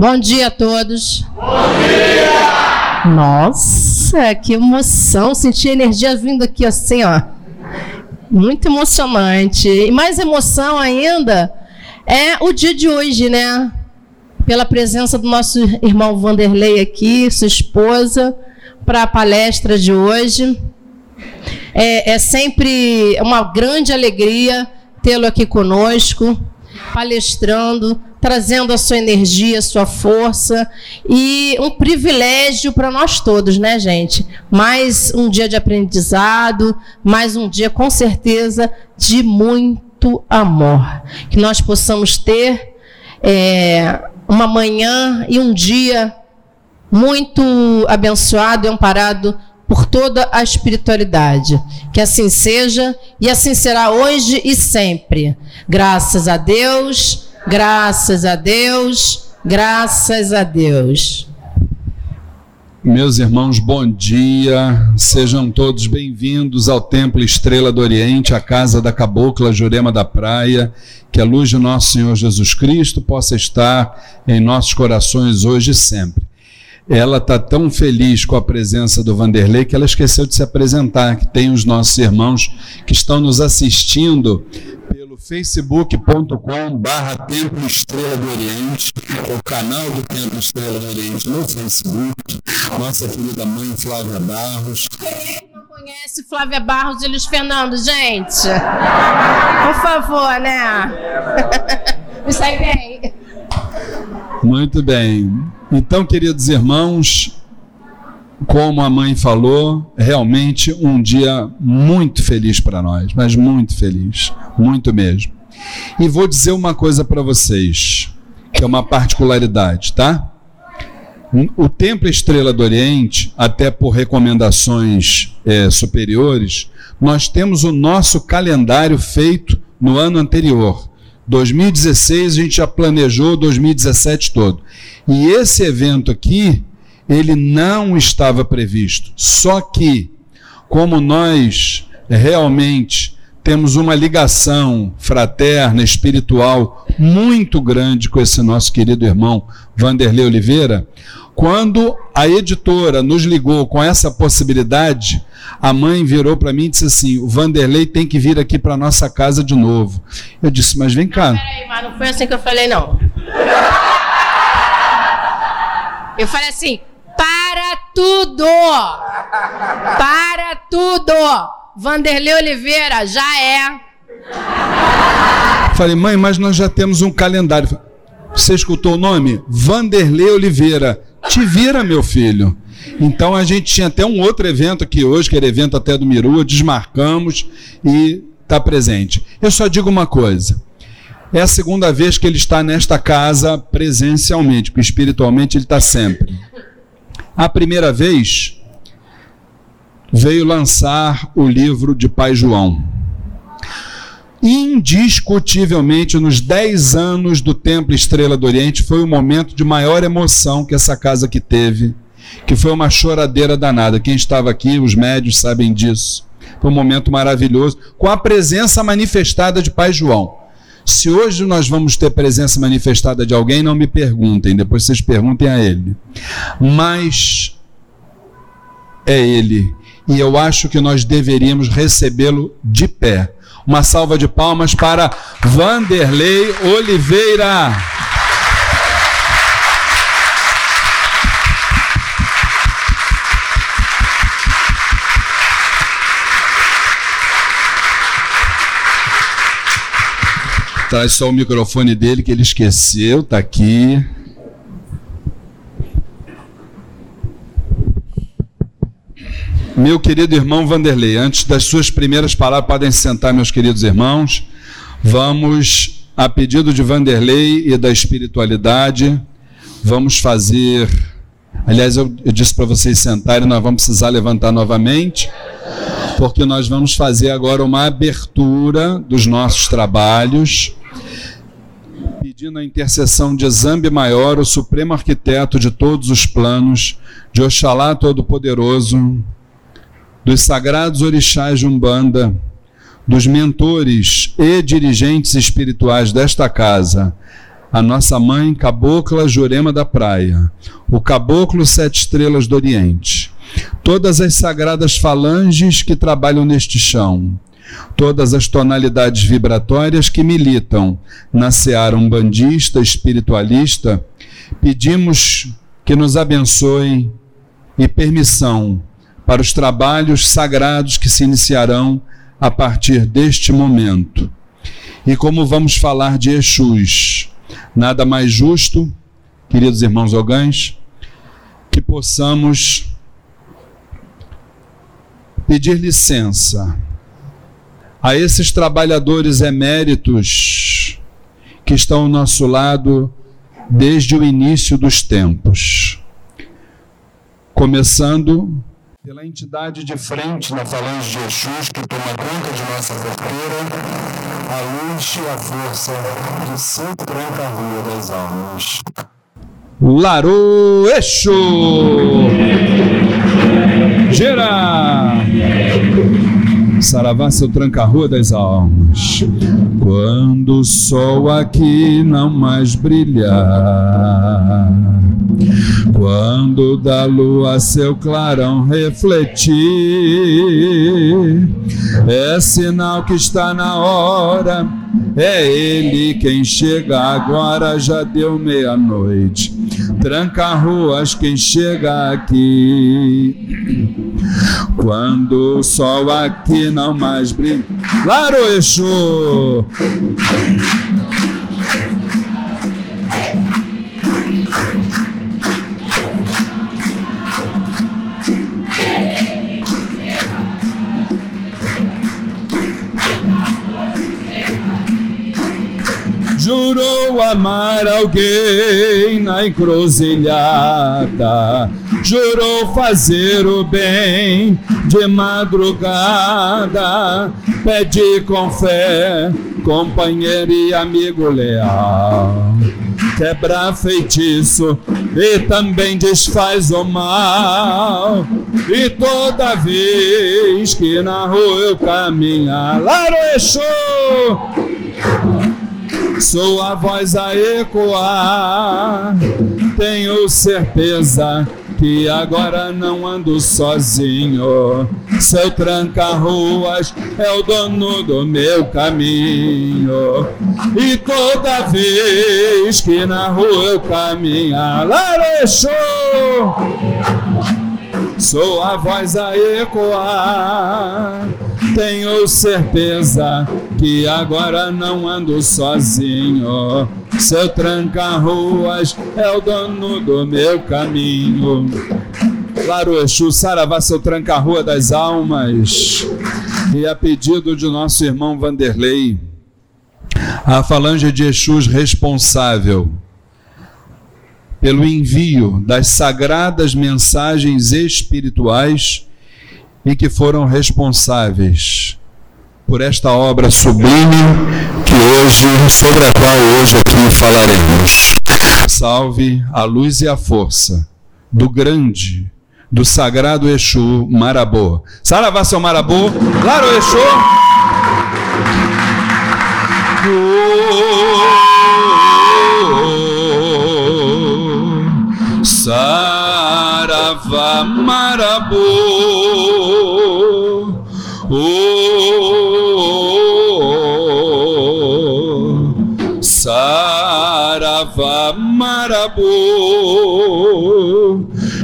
Bom dia a todos. Bom dia! Nossa, que emoção! Senti a energia vindo aqui assim, ó. Muito emocionante. E mais emoção ainda é o dia de hoje, né? Pela presença do nosso irmão Vanderlei aqui, sua esposa, para a palestra de hoje. É, é sempre uma grande alegria tê-lo aqui conosco, palestrando trazendo a sua energia, a sua força e um privilégio para nós todos, né, gente? Mais um dia de aprendizado, mais um dia com certeza de muito amor, que nós possamos ter é, uma manhã e um dia muito abençoado e amparado por toda a espiritualidade. Que assim seja e assim será hoje e sempre. Graças a Deus. Graças a Deus, graças a Deus. Meus irmãos, bom dia. Sejam todos bem-vindos ao Templo Estrela do Oriente, a casa da Cabocla Jurema da Praia. Que a luz de nosso Senhor Jesus Cristo possa estar em nossos corações hoje e sempre. Ela está tão feliz com a presença do Vanderlei que ela esqueceu de se apresentar, que tem os nossos irmãos que estão nos assistindo facebook.com barra Templo Estrela do Oriente, o canal do Templo Estrela do Oriente no Facebook, nossa querida mãe Flávia Barros. Quem não conhece Flávia Barros e Luiz Fernando, gente? Por favor, né? Me sai bem. Muito bem. Então, queridos irmãos, como a mãe falou, realmente um dia muito feliz para nós, mas muito feliz, muito mesmo. E vou dizer uma coisa para vocês, que é uma particularidade, tá? O Templo Estrela do Oriente, até por recomendações é, superiores, nós temos o nosso calendário feito no ano anterior. 2016 a gente já planejou 2017 todo. E esse evento aqui ele não estava previsto. Só que, como nós realmente temos uma ligação fraterna, espiritual muito grande com esse nosso querido irmão Vanderlei Oliveira, quando a editora nos ligou com essa possibilidade, a mãe virou para mim e disse assim: o Vanderlei tem que vir aqui para nossa casa de novo. Eu disse, mas vem cá. Não, peraí, mas não foi assim que eu falei, não. Eu falei assim: para tudo! Para tudo! Vanderlei Oliveira, já é. Falei, mãe, mas nós já temos um calendário. Você escutou o nome? Vanderlei Oliveira. Te vira, meu filho. Então a gente tinha até um outro evento aqui hoje, que era evento até do Mirua, desmarcamos e está presente. Eu só digo uma coisa. É a segunda vez que ele está nesta casa presencialmente, porque espiritualmente ele está sempre a primeira vez, veio lançar o livro de Pai João. Indiscutivelmente, nos 10 anos do Templo Estrela do Oriente, foi o momento de maior emoção que essa casa aqui teve, que foi uma choradeira danada. Quem estava aqui, os médios sabem disso. Foi um momento maravilhoso, com a presença manifestada de Pai João. Se hoje nós vamos ter presença manifestada de alguém, não me perguntem, depois vocês perguntem a ele. Mas é ele. E eu acho que nós deveríamos recebê-lo de pé. Uma salva de palmas para Vanderlei Oliveira. Traz só o microfone dele que ele esqueceu, tá aqui. Meu querido irmão Vanderlei, antes das suas primeiras palavras, podem se sentar, meus queridos irmãos. Vamos, a pedido de Vanderlei e da espiritualidade, vamos fazer. Aliás, eu, eu disse para vocês sentarem, nós vamos precisar levantar novamente, porque nós vamos fazer agora uma abertura dos nossos trabalhos pedindo a intercessão de Zambi Maior, o supremo arquiteto de todos os planos, de Oxalá Todo-Poderoso, dos sagrados orixás de Umbanda, dos mentores e dirigentes espirituais desta casa, a nossa mãe cabocla Jurema da Praia, o caboclo Sete Estrelas do Oriente, todas as sagradas falanges que trabalham neste chão, todas as tonalidades vibratórias que militam na seara umbandista, espiritualista, pedimos que nos abençoe e permissão para os trabalhos sagrados que se iniciarão a partir deste momento. E como vamos falar de Exus, nada mais justo, queridos irmãos ogães, que possamos pedir licença a esses trabalhadores eméritos que estão ao nosso lado desde o início dos tempos. Começando pela entidade de frente na falange de Jesus que toma conta de nossa porteira, a luz e a força de Santo Tranca-Rua das Almas. Larô Exu! Gira! Saravá, seu tranca-rua das almas. Quando o sol aqui não mais brilhar, quando da lua seu clarão refletir, é sinal que está na hora. É ele quem chega agora, já deu meia-noite. Tranca ruas quem chega aqui. Quando o sol aqui não mais brilha. Claro, Exu! Jurou amar alguém na encruzilhada, jurou fazer o bem de madrugada, pede com fé, companheiro e amigo leal. Quebra feitiço e também desfaz o mal. E toda vez que na rua eu caminhar, Laroexô! Sou a voz a ecoar, tenho certeza que agora não ando sozinho. Seu tranca-ruas é o dono do meu caminho. E toda vez que na rua eu caminhar, Larechou! Sou a voz a ecoar tenho certeza que agora não ando sozinho. Seu tranca-ruas é o dono do meu caminho. Claro, Exu, Saravá, seu tranca-rua das almas. E a pedido de nosso irmão Vanderlei, a falange de Exus responsável pelo envio das sagradas mensagens espirituais e que foram responsáveis por esta obra sublime que hoje, sobre a qual hoje aqui falaremos. Salve a luz e a força do grande, do sagrado Exu Marabô. Saravá seu Marabô, claro Exu. Oh, Marabô. Oh, Sarava Marabu,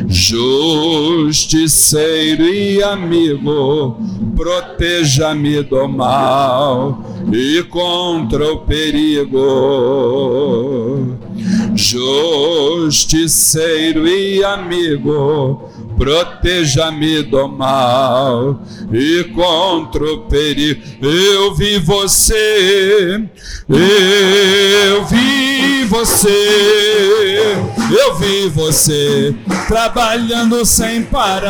justiceiro e amigo, proteja-me do mal e contra o perigo. Justiceiro e amigo, proteja-me do mal e contra o perigo. Eu vi você, eu vi você, eu vi você trabalhando sem parar.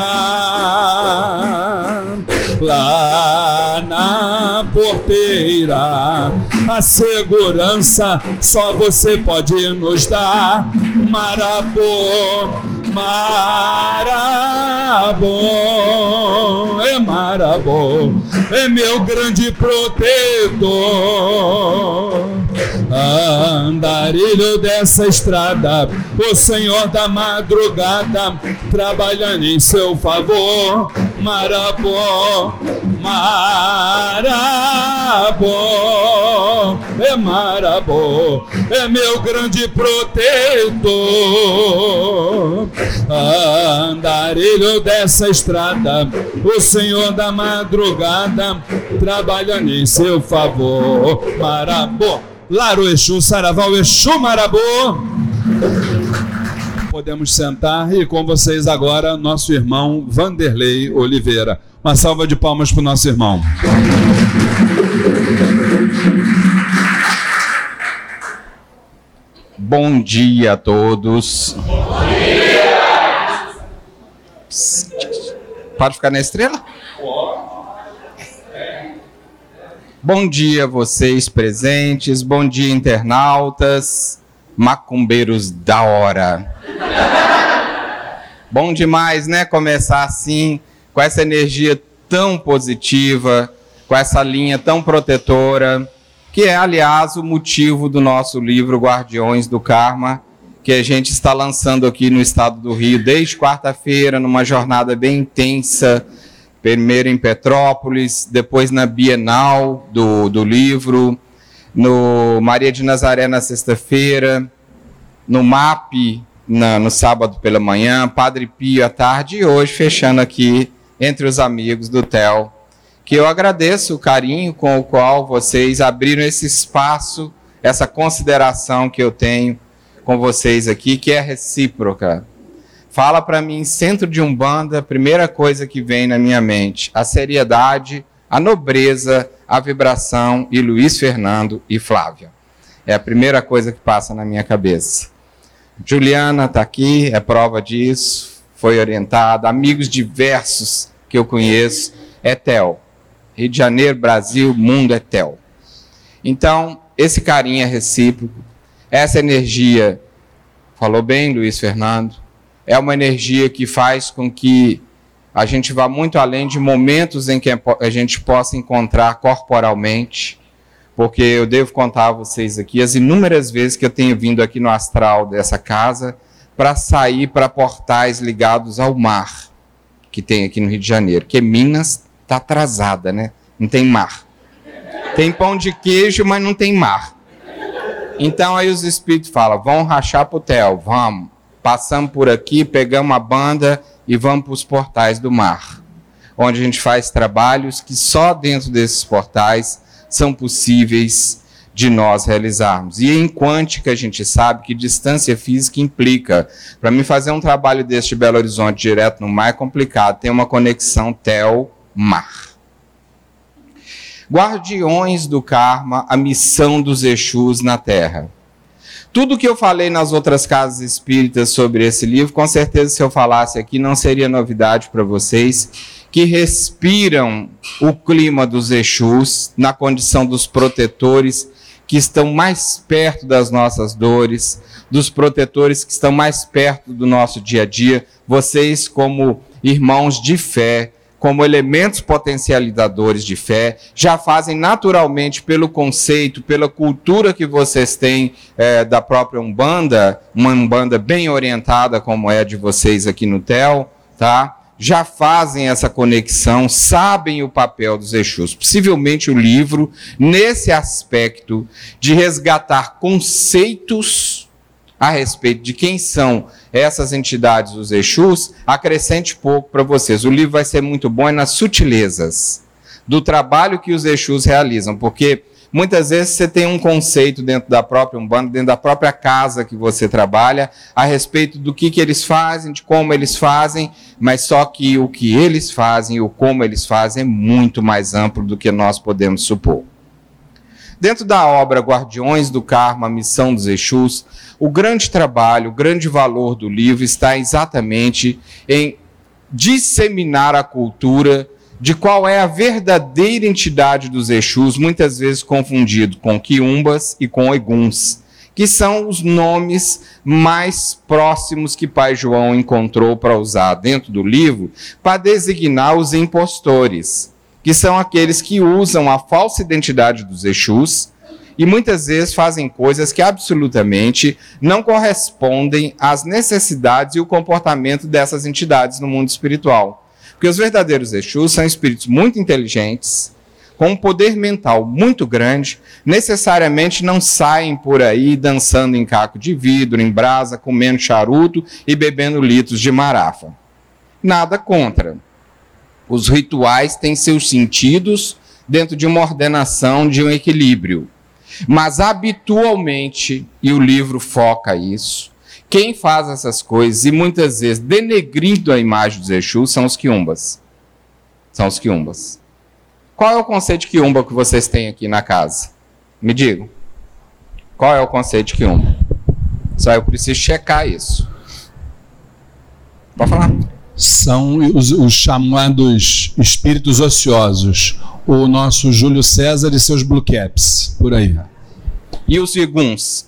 Lá na porteira, a segurança só você pode nos dar. Marabô, Marabô, é Marabô, é meu grande protetor. Andarilho dessa estrada, o Senhor da madrugada, trabalhando em seu favor. Marabô, Marabô, é Marabô, é meu grande protetor. Andarilho dessa estrada, o Senhor da madrugada, trabalhando em seu favor. Marabô, Laro Exu, Saraval Exu, Marabô. Podemos sentar e com vocês agora, nosso irmão Vanderlei Oliveira. Uma salva de palmas para o nosso irmão. Bom dia a todos. Bom dia. Pode ficar na estrela? Bom dia vocês presentes, bom dia internautas, macumbeiros da hora. Bom demais, né? Começar assim, com essa energia tão positiva, com essa linha tão protetora, que é, aliás, o motivo do nosso livro Guardiões do Karma, que a gente está lançando aqui no estado do Rio desde quarta-feira, numa jornada bem intensa primeiro em Petrópolis, depois na Bienal do, do livro, no Maria de Nazaré na sexta-feira, no MAP na, no sábado pela manhã, Padre Pio à tarde e hoje fechando aqui entre os amigos do TEL. Que eu agradeço o carinho com o qual vocês abriram esse espaço, essa consideração que eu tenho com vocês aqui, que é recíproca. Fala para mim, centro de Umbanda, primeira coisa que vem na minha mente, a seriedade, a nobreza, a vibração e Luiz Fernando e Flávia. É a primeira coisa que passa na minha cabeça. Juliana está aqui, é prova disso, foi orientada, amigos diversos que eu conheço, é Tel. Rio de Janeiro, Brasil, mundo é Tel. Então, esse carinho é recíproco, essa energia, falou bem Luiz Fernando, é uma energia que faz com que a gente vá muito além de momentos em que a gente possa encontrar corporalmente, porque eu devo contar a vocês aqui as inúmeras vezes que eu tenho vindo aqui no astral dessa casa para sair para portais ligados ao mar que tem aqui no Rio de Janeiro, que Minas está atrasada, né? Não tem mar. Tem pão de queijo, mas não tem mar. Então aí os espíritos falam: vão rachar pro hotel, vamos passamos por aqui, pegamos a banda e vamos para os portais do mar, onde a gente faz trabalhos que só dentro desses portais são possíveis de nós realizarmos. E em quântica a gente sabe que distância física implica. Para mim fazer um trabalho deste Belo Horizonte direto no mar é complicado, tem uma conexão tel-mar. Guardiões do Karma, a missão dos Exus na Terra. Tudo que eu falei nas outras casas espíritas sobre esse livro, com certeza, se eu falasse aqui, não seria novidade para vocês, que respiram o clima dos Exus, na condição dos protetores que estão mais perto das nossas dores, dos protetores que estão mais perto do nosso dia a dia. Vocês, como irmãos de fé, como elementos potencializadores de fé, já fazem naturalmente pelo conceito, pela cultura que vocês têm é, da própria Umbanda, uma Umbanda bem orientada como é a de vocês aqui no TEL, tá? já fazem essa conexão, sabem o papel dos Exus. Possivelmente o livro, nesse aspecto de resgatar conceitos a respeito de quem são essas entidades, os Exus, acrescente pouco para vocês. O livro vai ser muito bom é nas sutilezas do trabalho que os Exus realizam, porque muitas vezes você tem um conceito dentro da própria Umbanda, dentro da própria casa que você trabalha, a respeito do que, que eles fazem, de como eles fazem, mas só que o que eles fazem, o como eles fazem, é muito mais amplo do que nós podemos supor. Dentro da obra Guardiões do Karma, Missão dos Exus, o grande trabalho, o grande valor do livro está exatamente em disseminar a cultura de qual é a verdadeira entidade dos Exus, muitas vezes confundido com quiumbas e com eguns, que são os nomes mais próximos que Pai João encontrou para usar dentro do livro para designar os impostores que são aqueles que usam a falsa identidade dos Exus e muitas vezes fazem coisas que absolutamente não correspondem às necessidades e o comportamento dessas entidades no mundo espiritual. Porque os verdadeiros Exus são espíritos muito inteligentes, com um poder mental muito grande, necessariamente não saem por aí dançando em caco de vidro, em brasa, comendo charuto e bebendo litros de marafa. Nada contra. Os rituais têm seus sentidos dentro de uma ordenação, de um equilíbrio. Mas habitualmente, e o livro foca isso, quem faz essas coisas e muitas vezes denegrindo a imagem dos Exus são os quiumbas. São os quiumbas. Qual é o conceito de quiumba que vocês têm aqui na casa? Me digam. Qual é o conceito de quiumba? Só eu preciso checar isso. Pode falar. São os, os chamados espíritos ociosos. O nosso Júlio César e seus blue caps, por aí. E os iguns?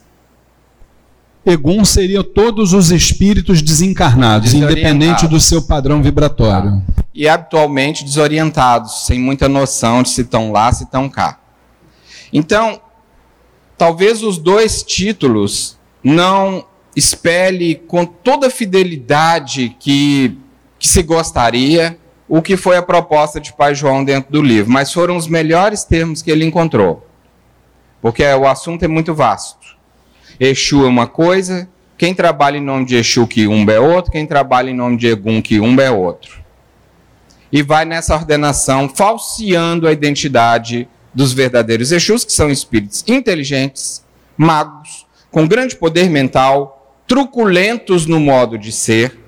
Egum seria todos os espíritos desencarnados, independente do seu padrão vibratório. E habitualmente desorientados, sem muita noção de se estão lá, se estão cá. Então, talvez os dois títulos não espelhe com toda a fidelidade que se gostaria o que foi a proposta de Pai João dentro do livro, mas foram os melhores termos que ele encontrou. Porque o assunto é muito vasto. Exu é uma coisa, quem trabalha em nome de Exu que um é outro, quem trabalha em nome de Egum que um é outro. E vai nessa ordenação falseando a identidade dos verdadeiros Exus, que são espíritos inteligentes, magos, com grande poder mental, truculentos no modo de ser.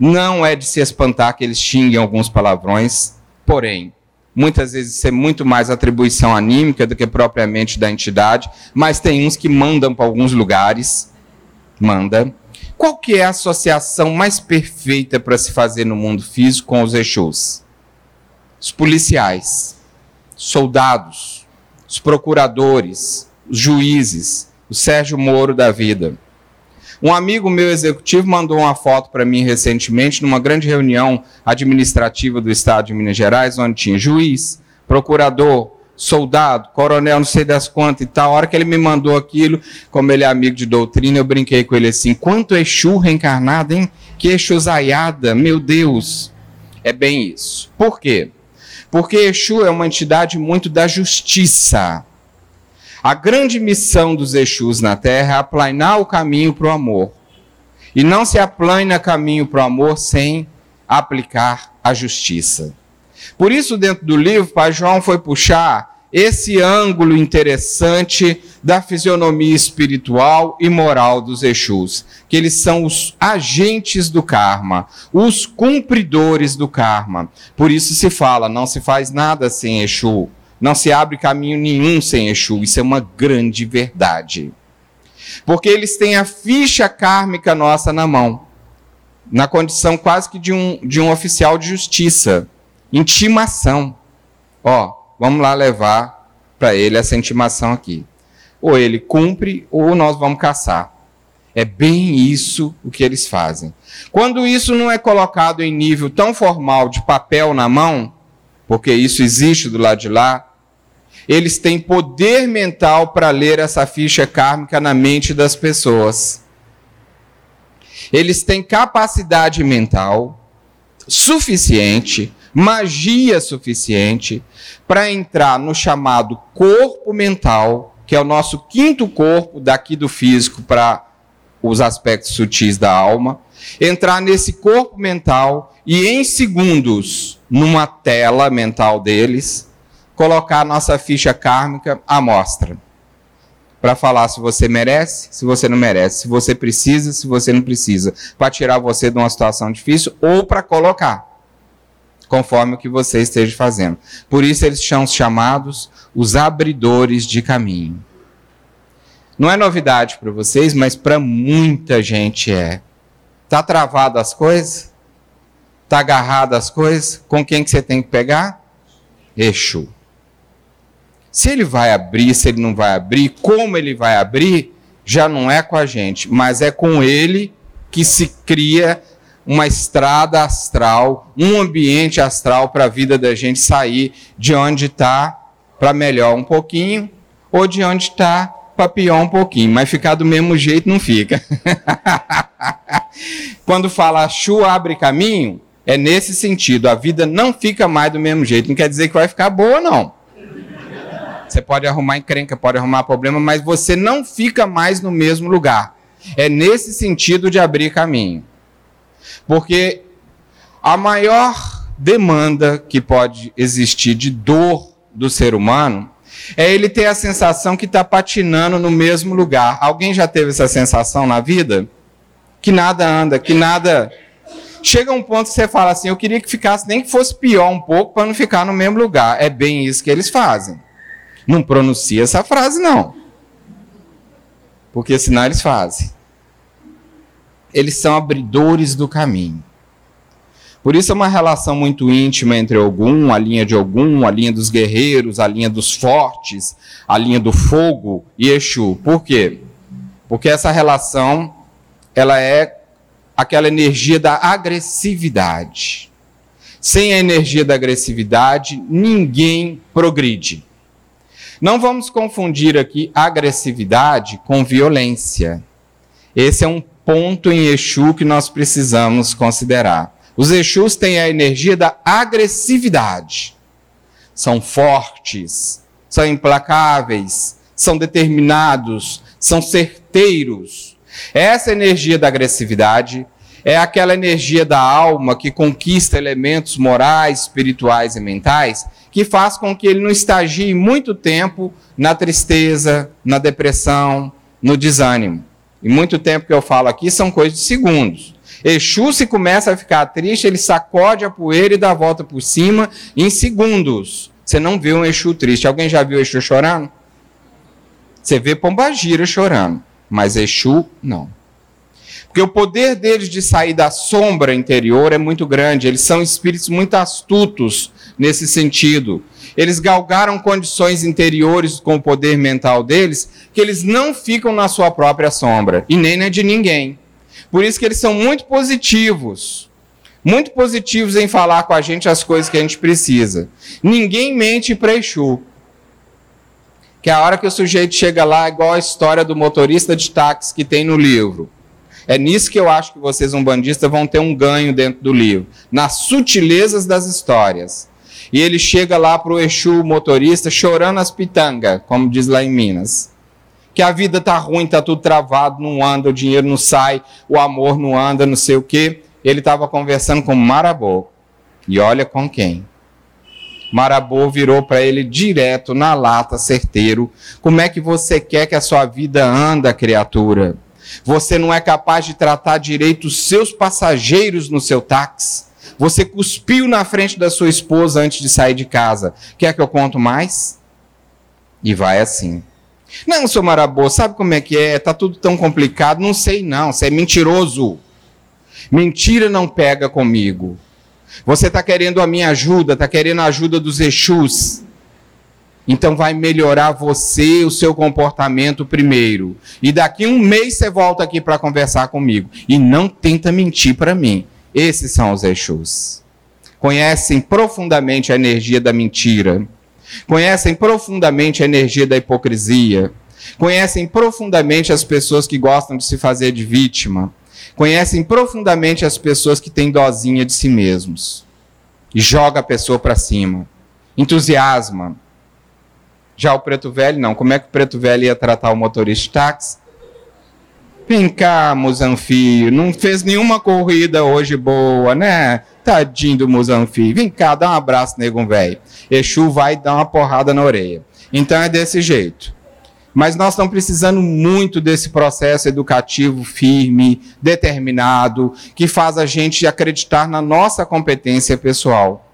Não é de se espantar que eles xinguem alguns palavrões, porém, Muitas vezes isso é muito mais atribuição anímica do que propriamente da entidade, mas tem uns que mandam para alguns lugares. Manda. Qual que é a associação mais perfeita para se fazer no mundo físico com os Exus? Os policiais, soldados, os procuradores, os juízes, o Sérgio Moro da vida. Um amigo meu executivo mandou uma foto para mim recentemente, numa grande reunião administrativa do Estado de Minas Gerais, onde tinha juiz, procurador, soldado, coronel, não sei das quantas e tal. A hora que ele me mandou aquilo, como ele é amigo de doutrina, eu brinquei com ele assim: quanto Exu reencarnado, hein? Que Exu zaiada, meu Deus. É bem isso. Por quê? Porque Exu é uma entidade muito da justiça. A grande missão dos Exus na Terra é aplanar o caminho para o amor. E não se aplana caminho para o amor sem aplicar a justiça. Por isso, dentro do livro, Pai João foi puxar esse ângulo interessante da fisionomia espiritual e moral dos Exus, que eles são os agentes do karma, os cumpridores do karma. Por isso se fala, não se faz nada sem Exu. Não se abre caminho nenhum sem Exu. Isso é uma grande verdade. Porque eles têm a ficha kármica nossa na mão, na condição quase que de um, de um oficial de justiça. Intimação. Ó, vamos lá levar para ele essa intimação aqui. Ou ele cumpre, ou nós vamos caçar. É bem isso o que eles fazem. Quando isso não é colocado em nível tão formal de papel na mão, porque isso existe do lado de lá, eles têm poder mental para ler essa ficha kármica na mente das pessoas. Eles têm capacidade mental suficiente, magia suficiente para entrar no chamado corpo mental, que é o nosso quinto corpo daqui do físico para os aspectos sutis da alma, entrar nesse corpo mental e em segundos, numa tela mental deles, colocar a nossa ficha kármica à mostra. Para falar se você merece, se você não merece, se você precisa, se você não precisa. Para tirar você de uma situação difícil ou para colocar, conforme o que você esteja fazendo. Por isso eles são chamados os abridores de caminho. Não é novidade para vocês, mas para muita gente é. Tá travado as coisas? Tá agarrado as coisas? Com quem que você tem que pegar? Exu. Se ele vai abrir, se ele não vai abrir, como ele vai abrir, já não é com a gente, mas é com ele que se cria uma estrada astral, um ambiente astral para a vida da gente sair de onde está para melhor um pouquinho ou de onde está para pior um pouquinho, mas ficar do mesmo jeito não fica. Quando fala Chu abre caminho, é nesse sentido, a vida não fica mais do mesmo jeito, não quer dizer que vai ficar boa, não. Você pode arrumar encrenca, pode arrumar problema, mas você não fica mais no mesmo lugar. É nesse sentido de abrir caminho. Porque a maior demanda que pode existir de dor do ser humano é ele ter a sensação que está patinando no mesmo lugar. Alguém já teve essa sensação na vida? Que nada anda, que nada. Chega um ponto que você fala assim: eu queria que ficasse, nem que fosse pior um pouco, para não ficar no mesmo lugar. É bem isso que eles fazem. Não pronuncia essa frase, não. Porque senão eles fazem. Eles são abridores do caminho. Por isso é uma relação muito íntima entre Ogum, a linha de Ogum, a linha dos guerreiros, a linha dos fortes, a linha do fogo e Exu. Por quê? Porque essa relação ela é aquela energia da agressividade. Sem a energia da agressividade, ninguém progride. Não vamos confundir aqui agressividade com violência. Esse é um ponto em Exu que nós precisamos considerar. Os Exus têm a energia da agressividade. São fortes, são implacáveis, são determinados, são certeiros. Essa energia da agressividade é aquela energia da alma que conquista elementos morais, espirituais e mentais, que faz com que ele não estagie muito tempo na tristeza, na depressão, no desânimo. E muito tempo que eu falo aqui são coisas de segundos. Exu, se começa a ficar triste, ele sacode a poeira e dá a volta por cima em segundos. Você não vê um Exu triste. Alguém já viu Exu chorando? Você vê Pombagira chorando, mas Exu não. Porque o poder deles de sair da sombra interior é muito grande. Eles são espíritos muito astutos nesse sentido. Eles galgaram condições interiores com o poder mental deles que eles não ficam na sua própria sombra e nem na de ninguém. Por isso que eles são muito positivos. Muito positivos em falar com a gente as coisas que a gente precisa. Ninguém mente para Exu. Que a hora que o sujeito chega lá, igual a história do motorista de táxi que tem no livro. É nisso que eu acho que vocês, um bandista, vão ter um ganho dentro do livro. Nas sutilezas das histórias. E ele chega lá para o Exu motorista chorando as pitangas, como diz lá em Minas que a vida tá ruim, tá tudo travado, não anda, o dinheiro não sai, o amor não anda, não sei o quê. Ele estava conversando com Marabô. E olha com quem. Marabô virou para ele direto na lata, certeiro. Como é que você quer que a sua vida anda, criatura? Você não é capaz de tratar direito os seus passageiros no seu táxi. Você cuspiu na frente da sua esposa antes de sair de casa. Quer que eu conto mais? E vai assim. Não, seu Marabô, sabe como é que é? Tá tudo tão complicado. Não sei não, você é mentiroso. Mentira não pega comigo. Você está querendo a minha ajuda, está querendo a ajuda dos Exus. Então vai melhorar você, o seu comportamento primeiro. E daqui um mês você volta aqui para conversar comigo. E não tenta mentir para mim. Esses são os Exus. Conhecem profundamente a energia da mentira conhecem profundamente a energia da hipocrisia, conhecem profundamente as pessoas que gostam de se fazer de vítima, conhecem profundamente as pessoas que têm dozinha de si mesmos e joga a pessoa para cima, entusiasma. Já o preto velho, não. Como é que o preto velho ia tratar o motorista de táxi? Vem cá, Muzanfio, não fez nenhuma corrida hoje boa, né? Tadinho do Muzanfio. Vem cá, dá um abraço, nego velho. Exu vai dar uma porrada na orelha. Então é desse jeito. Mas nós estamos precisando muito desse processo educativo firme, determinado, que faz a gente acreditar na nossa competência pessoal.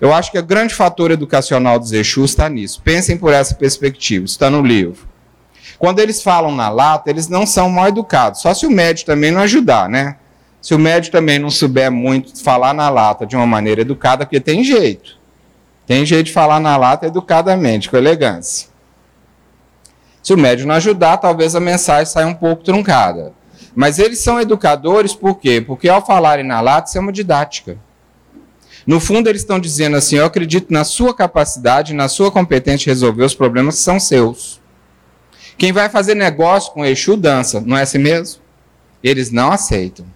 Eu acho que o grande fator educacional dos Exus está nisso. Pensem por essa perspectiva, está no livro. Quando eles falam na lata, eles não são mal educados, só se o médico também não ajudar, né? Se o médico também não souber muito falar na lata de uma maneira educada, porque tem jeito. Tem jeito de falar na lata educadamente, com elegância. Se o médium não ajudar, talvez a mensagem saia um pouco truncada. Mas eles são educadores por quê? Porque ao falarem na lata, isso é uma didática. No fundo, eles estão dizendo assim: eu acredito na sua capacidade, na sua competência de resolver os problemas que são seus. Quem vai fazer negócio com Exu dança, não é assim mesmo? Eles não aceitam.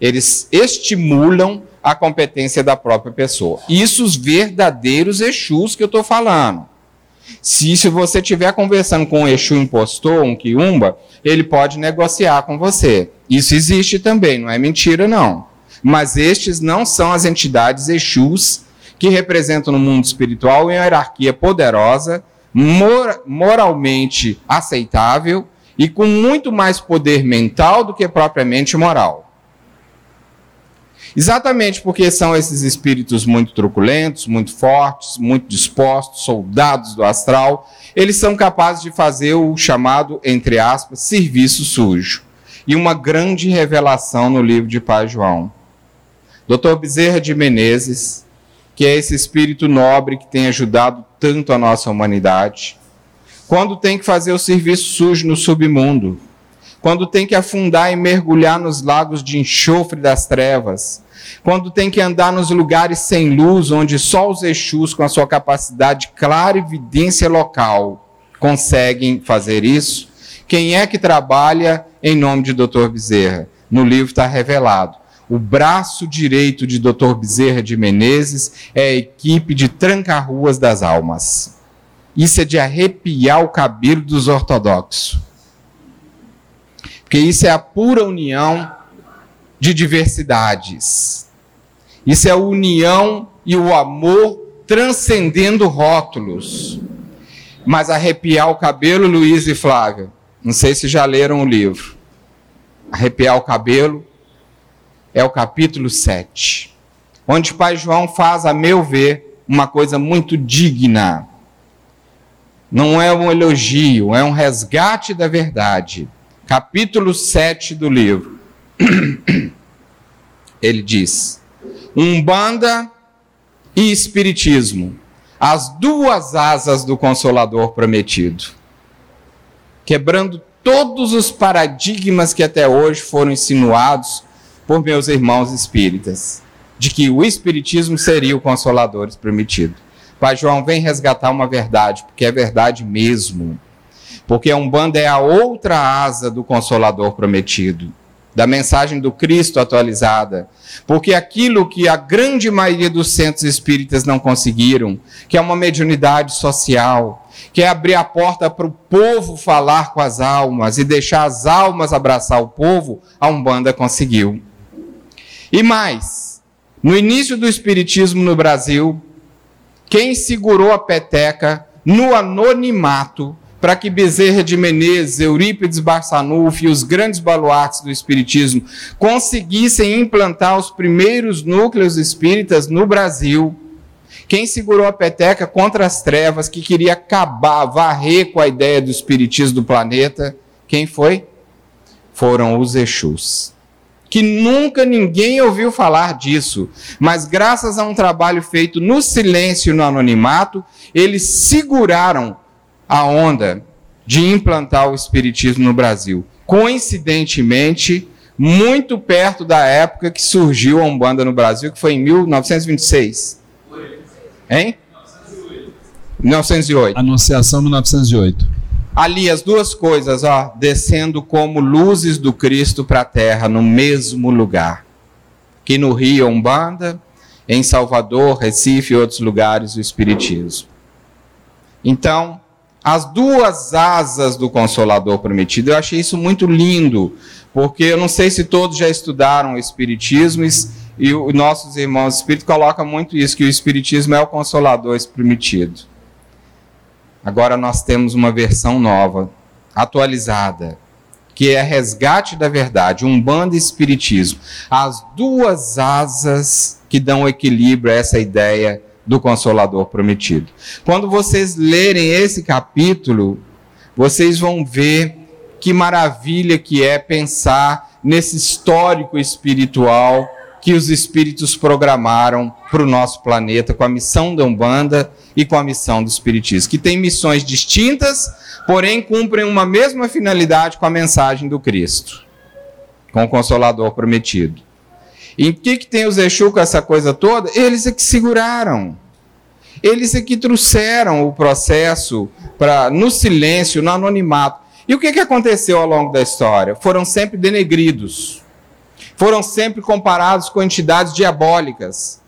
Eles estimulam a competência da própria pessoa. Isso os verdadeiros Exus que eu estou falando. Se, se você estiver conversando com um Exu impostor, um Quiumba, ele pode negociar com você. Isso existe também, não é mentira, não. Mas estes não são as entidades Exus que representam no mundo espiritual uma hierarquia poderosa, mor moralmente aceitável e com muito mais poder mental do que propriamente moral. Exatamente porque são esses espíritos muito truculentos, muito fortes, muito dispostos, soldados do astral, eles são capazes de fazer o chamado, entre aspas, serviço sujo. E uma grande revelação no livro de Pai João. Dr. Bezerra de Menezes, que é esse espírito nobre que tem ajudado tanto a nossa humanidade, quando tem que fazer o serviço sujo no submundo, quando tem que afundar e mergulhar nos lagos de enxofre das trevas, quando tem que andar nos lugares sem luz, onde só os Exus, com a sua capacidade clara e evidência local, conseguem fazer isso, quem é que trabalha em nome de Dr. Bezerra? No livro está revelado. O braço direito de Dr. Bezerra de Menezes é a equipe de tranca-ruas das almas. Isso é de arrepiar o cabelo dos ortodoxos. Porque isso é a pura união de diversidades. Isso é a união e o amor transcendendo rótulos. Mas arrepiar o cabelo, Luiz e Flávia, não sei se já leram o livro. Arrepiar o cabelo é o capítulo 7, onde o Pai João faz, a meu ver, uma coisa muito digna. Não é um elogio, é um resgate da verdade capítulo 7 do livro. Ele diz: Umbanda e Espiritismo, as duas asas do Consolador prometido, quebrando todos os paradigmas que até hoje foram insinuados por meus irmãos espíritas, de que o Espiritismo seria o Consolador prometido. Pai João vem resgatar uma verdade, porque é verdade mesmo. Porque a Umbanda é a outra asa do Consolador prometido, da mensagem do Cristo atualizada. Porque aquilo que a grande maioria dos centros espíritas não conseguiram, que é uma mediunidade social, que é abrir a porta para o povo falar com as almas e deixar as almas abraçar o povo, a Umbanda conseguiu. E mais, no início do Espiritismo no Brasil, quem segurou a peteca no anonimato para que Bezerra de Menezes, Eurípides Barçanufo e os grandes baluartes do Espiritismo conseguissem implantar os primeiros núcleos espíritas no Brasil. Quem segurou a peteca contra as trevas, que queria acabar, varrer com a ideia do Espiritismo do planeta, quem foi? Foram os Exus. Que nunca ninguém ouviu falar disso, mas graças a um trabalho feito no silêncio e no anonimato, eles seguraram a onda de implantar o espiritismo no Brasil. Coincidentemente, muito perto da época que surgiu a Umbanda no Brasil, que foi em 1926. Hein? 1908. Anunciação 1908. Ali as duas coisas, ó, descendo como luzes do Cristo para a terra no mesmo lugar. Que no Rio Umbanda, em Salvador, Recife e outros lugares o espiritismo. Então, as duas asas do Consolador prometido. Eu achei isso muito lindo, porque eu não sei se todos já estudaram o Espiritismo e, os nossos irmãos espíritos colocam muito isso, que o Espiritismo é o Consolador prometido. Agora nós temos uma versão nova, atualizada, que é resgate da verdade, um bando espiritismo. As duas asas que dão equilíbrio a essa ideia do Consolador prometido. Quando vocês lerem esse capítulo, vocês vão ver que maravilha que é pensar nesse histórico espiritual que os espíritos programaram para o nosso planeta com a missão da Umbanda e com a missão do Espiritismo, que tem missões distintas, porém cumprem uma mesma finalidade com a mensagem do Cristo, com o Consolador prometido. E o que, que tem os Exu com essa coisa toda? Eles é que seguraram. eles é que trouxeram o processo para no silêncio, no anonimato. E o que, que aconteceu ao longo da história? Foram sempre denegridos, foram sempre comparados com entidades diabólicas.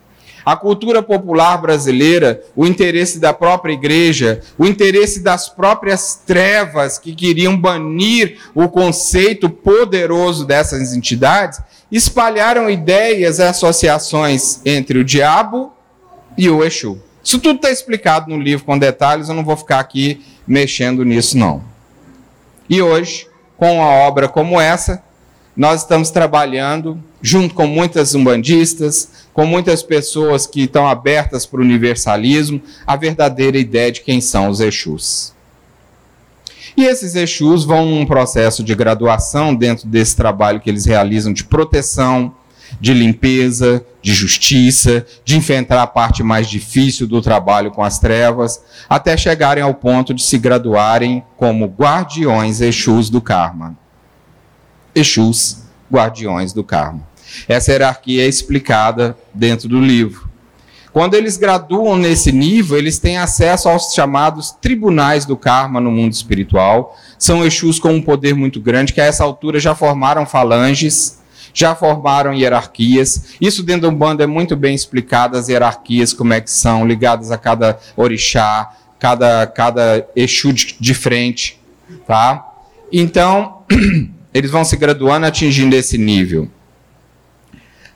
A cultura popular brasileira, o interesse da própria igreja, o interesse das próprias trevas que queriam banir o conceito poderoso dessas entidades, espalharam ideias e associações entre o diabo e o Exu. Isso tudo está explicado no livro com detalhes, eu não vou ficar aqui mexendo nisso, não. E hoje, com uma obra como essa, nós estamos trabalhando junto com muitas umbandistas, com muitas pessoas que estão abertas para o universalismo, a verdadeira ideia de quem são os Exus. E esses Exus vão num processo de graduação dentro desse trabalho que eles realizam de proteção, de limpeza, de justiça, de enfrentar a parte mais difícil do trabalho com as trevas, até chegarem ao ponto de se graduarem como guardiões Exus do karma. Exus, guardiões do karma. Essa hierarquia é explicada dentro do livro. Quando eles graduam nesse nível, eles têm acesso aos chamados tribunais do karma no mundo espiritual. São Exus com um poder muito grande, que a essa altura já formaram falanges, já formaram hierarquias. Isso dentro do bando é muito bem explicado, as hierarquias, como é que são, ligadas a cada orixá, cada, cada Exu de, de frente. Tá? Então, eles vão se graduando, atingindo esse nível.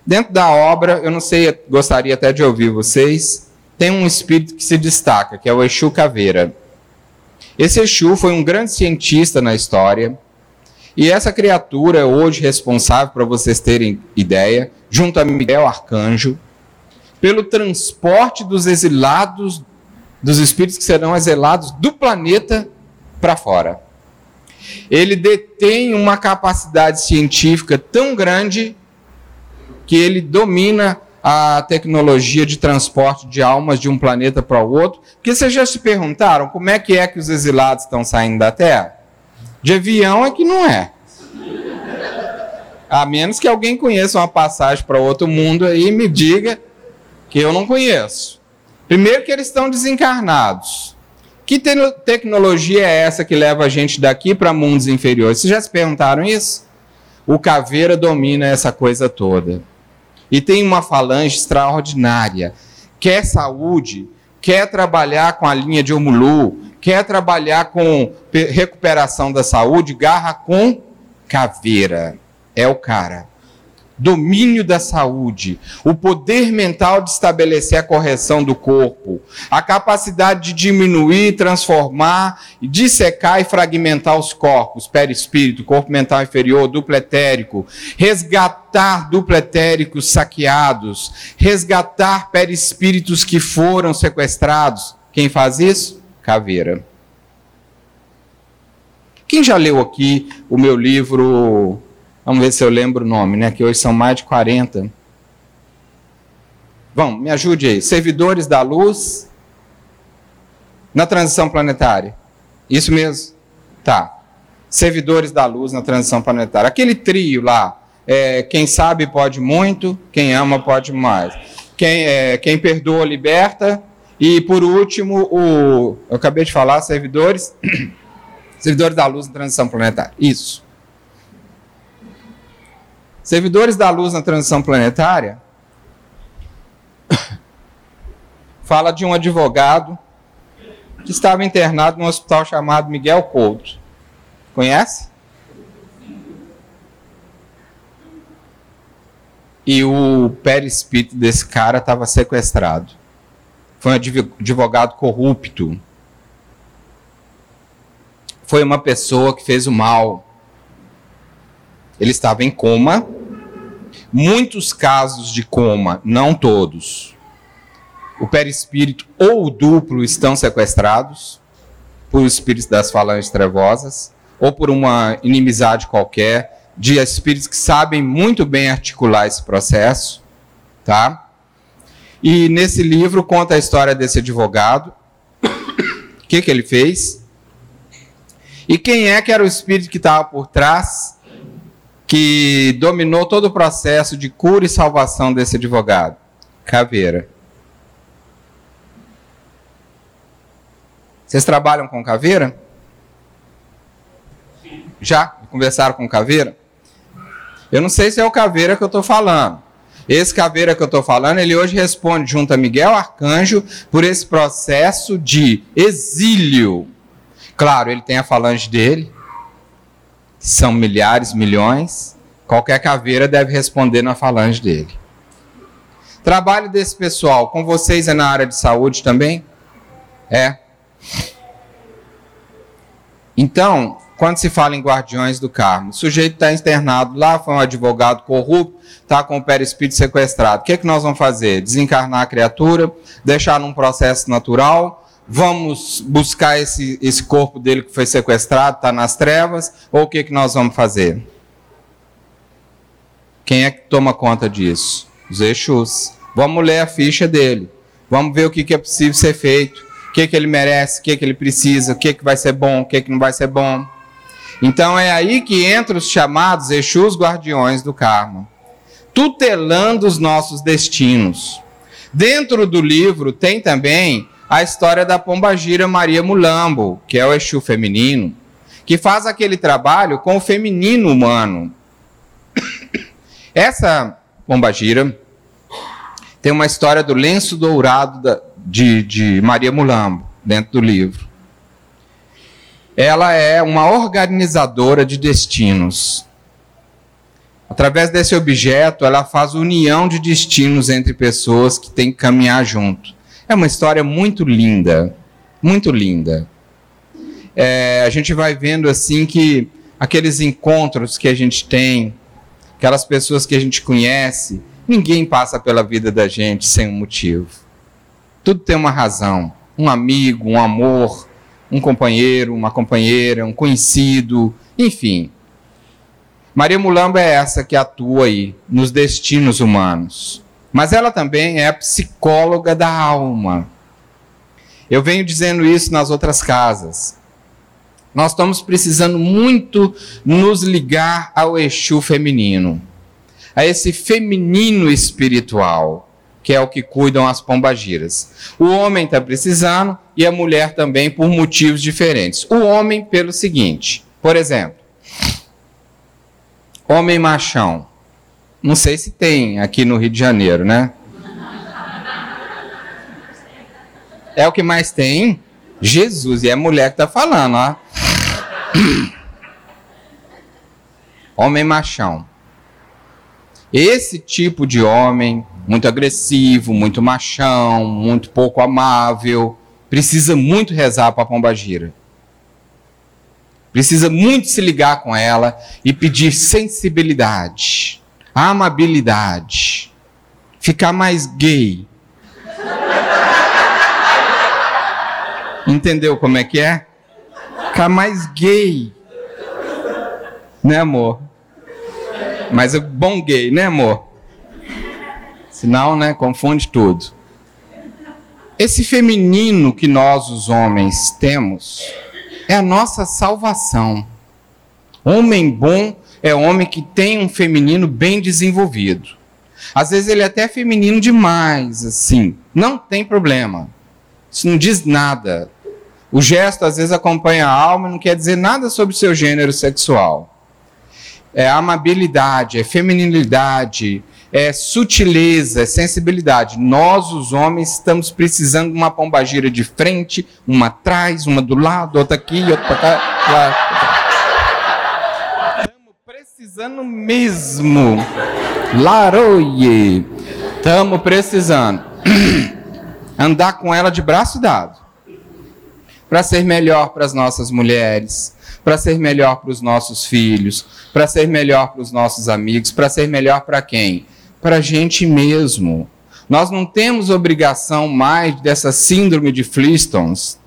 Dentro da obra, eu não sei, gostaria até de ouvir vocês, tem um espírito que se destaca, que é o Exu Caveira. Esse Exu foi um grande cientista na história, e essa criatura é hoje responsável, para vocês terem ideia, junto a Miguel Arcanjo, pelo transporte dos exilados, dos espíritos que serão exilados do planeta para fora. Ele detém uma capacidade científica tão grande que ele domina a tecnologia de transporte de almas de um planeta para o outro. Porque vocês já se perguntaram como é que é que os exilados estão saindo da Terra? De avião é que não é. A menos que alguém conheça uma passagem para outro mundo aí e me diga que eu não conheço. Primeiro que eles estão desencarnados. Que te tecnologia é essa que leva a gente daqui para mundos inferiores? Vocês já se perguntaram isso? O Caveira domina essa coisa toda e tem uma falange extraordinária. Quer saúde, quer trabalhar com a linha de Omulu, quer trabalhar com recuperação da saúde, garra com caveira. É o cara domínio da saúde, o poder mental de estabelecer a correção do corpo, a capacidade de diminuir, transformar, dissecar e fragmentar os corpos, perispírito, corpo mental inferior, duplo etérico, resgatar duplo etéricos saqueados, resgatar perispíritos que foram sequestrados. Quem faz isso? Caveira. Quem já leu aqui o meu livro Vamos ver se eu lembro o nome, né? Que hoje são mais de 40. Vamos, me ajude aí. Servidores da luz na transição planetária. Isso mesmo? Tá. Servidores da luz na transição planetária. Aquele trio lá. É, quem sabe pode muito, quem ama pode mais. Quem, é, quem perdoa liberta. E por último, o. Eu acabei de falar, servidores. servidores da luz na transição planetária. Isso. Servidores da luz na transição planetária fala de um advogado que estava internado num hospital chamado Miguel Couto. Conhece? E o perispírito desse cara estava sequestrado. Foi um advogado corrupto. Foi uma pessoa que fez o mal ele estava em coma. Muitos casos de coma, não todos. O perispírito ou o duplo estão sequestrados por espíritos das falanges trevosas ou por uma inimizade qualquer de espíritos que sabem muito bem articular esse processo, tá? E nesse livro conta a história desse advogado, o que, que ele fez, e quem é que era o espírito que estava por trás que dominou todo o processo de cura e salvação desse advogado? Caveira. Vocês trabalham com caveira? Já? Conversaram com caveira? Eu não sei se é o caveira que eu estou falando. Esse caveira que eu estou falando, ele hoje responde junto a Miguel Arcanjo por esse processo de exílio. Claro, ele tem a falange dele, são milhares, milhões. Qualquer caveira deve responder na falange dele. Trabalho desse pessoal com vocês é na área de saúde também? É. Então, quando se fala em guardiões do Carmo, o sujeito está internado lá, foi um advogado corrupto, está com o perispírito sequestrado. O que, é que nós vamos fazer? Desencarnar a criatura, deixar num processo natural, vamos buscar esse, esse corpo dele que foi sequestrado, está nas trevas, ou o que, que nós vamos fazer? Quem é que toma conta disso? Os Exus. Vamos ler a ficha dele. Vamos ver o que, que é possível ser feito. O que, que ele merece, o que, que ele precisa, o que, que vai ser bom, o que, que não vai ser bom. Então é aí que entram os chamados Exus guardiões do karma, tutelando os nossos destinos. Dentro do livro tem também a história da pombagira Maria Mulambo, que é o Exu feminino, que faz aquele trabalho com o feminino humano. Essa pombagira tem uma história do lenço dourado da, de, de Maria Mulambo, dentro do livro ela é uma organizadora de destinos. Através desse objeto, ela faz união de destinos entre pessoas que têm que caminhar junto. É uma história muito linda, muito linda. É, a gente vai vendo assim que aqueles encontros que a gente tem, aquelas pessoas que a gente conhece, ninguém passa pela vida da gente sem um motivo. Tudo tem uma razão. Um amigo, um amor, um companheiro, uma companheira, um conhecido, enfim. Maria Mulamba é essa que atua aí nos destinos humanos. Mas ela também é psicóloga da alma. Eu venho dizendo isso nas outras casas. Nós estamos precisando muito nos ligar ao Exu feminino, a esse feminino espiritual que é o que cuidam as pombagiras. O homem está precisando e a mulher também por motivos diferentes. O homem pelo seguinte, por exemplo, homem machão. Não sei se tem aqui no Rio de Janeiro, né? É o que mais tem? Jesus, e é a mulher que está falando, ó. Homem machão. Esse tipo de homem muito agressivo, muito machão, muito pouco amável, precisa muito rezar para a pombagira. Precisa muito se ligar com ela e pedir sensibilidade, amabilidade, ficar mais gay. Entendeu como é que é? Ficar mais gay. Né, amor? Mas é bom gay, né, amor? Senão, né, confunde tudo. Esse feminino que nós, os homens, temos é a nossa salvação. Homem bom é homem que tem um feminino bem desenvolvido. Às vezes ele é até feminino demais, assim. Não tem problema. Isso não diz nada. O gesto às vezes acompanha a alma, não quer dizer nada sobre o seu gênero sexual. É amabilidade, é feminilidade, é sutileza, é sensibilidade. Nós, os homens, estamos precisando de uma pombagira de frente, uma atrás, uma do lado, outra aqui, outra para cá. Estamos precisando mesmo. Laroie. Estamos precisando. Andar com ela de braço dado. Para ser melhor para as nossas mulheres, para ser melhor para os nossos filhos, para ser melhor para os nossos amigos, para ser melhor para quem? para a gente mesmo. Nós não temos obrigação mais dessa síndrome de Flintstones,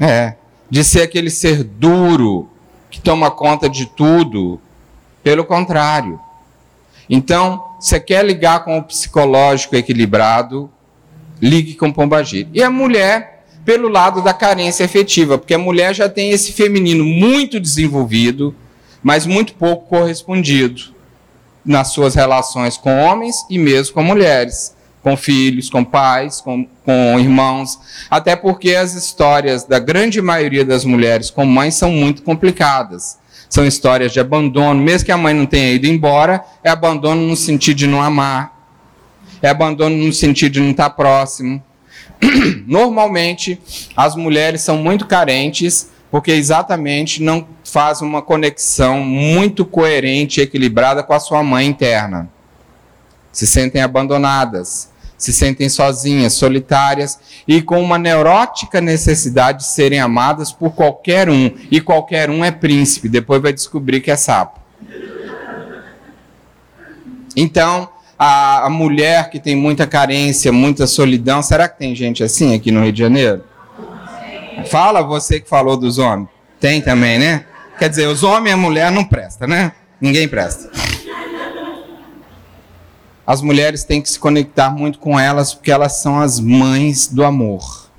é, de ser aquele ser duro que toma conta de tudo. Pelo contrário. Então, você quer ligar com o psicológico equilibrado, ligue com pombagira. E a mulher, pelo lado da carência efetiva, porque a mulher já tem esse feminino muito desenvolvido, mas muito pouco correspondido nas suas relações com homens e mesmo com mulheres. com filhos, com pais, com, com irmãos, até porque as histórias da grande maioria das mulheres com mães são muito complicadas. São histórias de abandono, mesmo que a mãe não tenha ido embora, é abandono no sentido de não amar, é abandono no sentido de não estar próximo. Normalmente, as mulheres são muito carentes porque exatamente não fazem uma conexão muito coerente e equilibrada com a sua mãe interna. Se sentem abandonadas, se sentem sozinhas, solitárias e com uma neurótica necessidade de serem amadas por qualquer um. E qualquer um é príncipe, depois vai descobrir que é sapo. Então, a, a mulher que tem muita carência, muita solidão, será que tem gente assim aqui no Rio de Janeiro? Fala você que falou dos homens. Tem também, né? Quer dizer, os homens e a mulher não presta, né? Ninguém presta as mulheres têm que se conectar muito com elas porque elas são as mães do amor.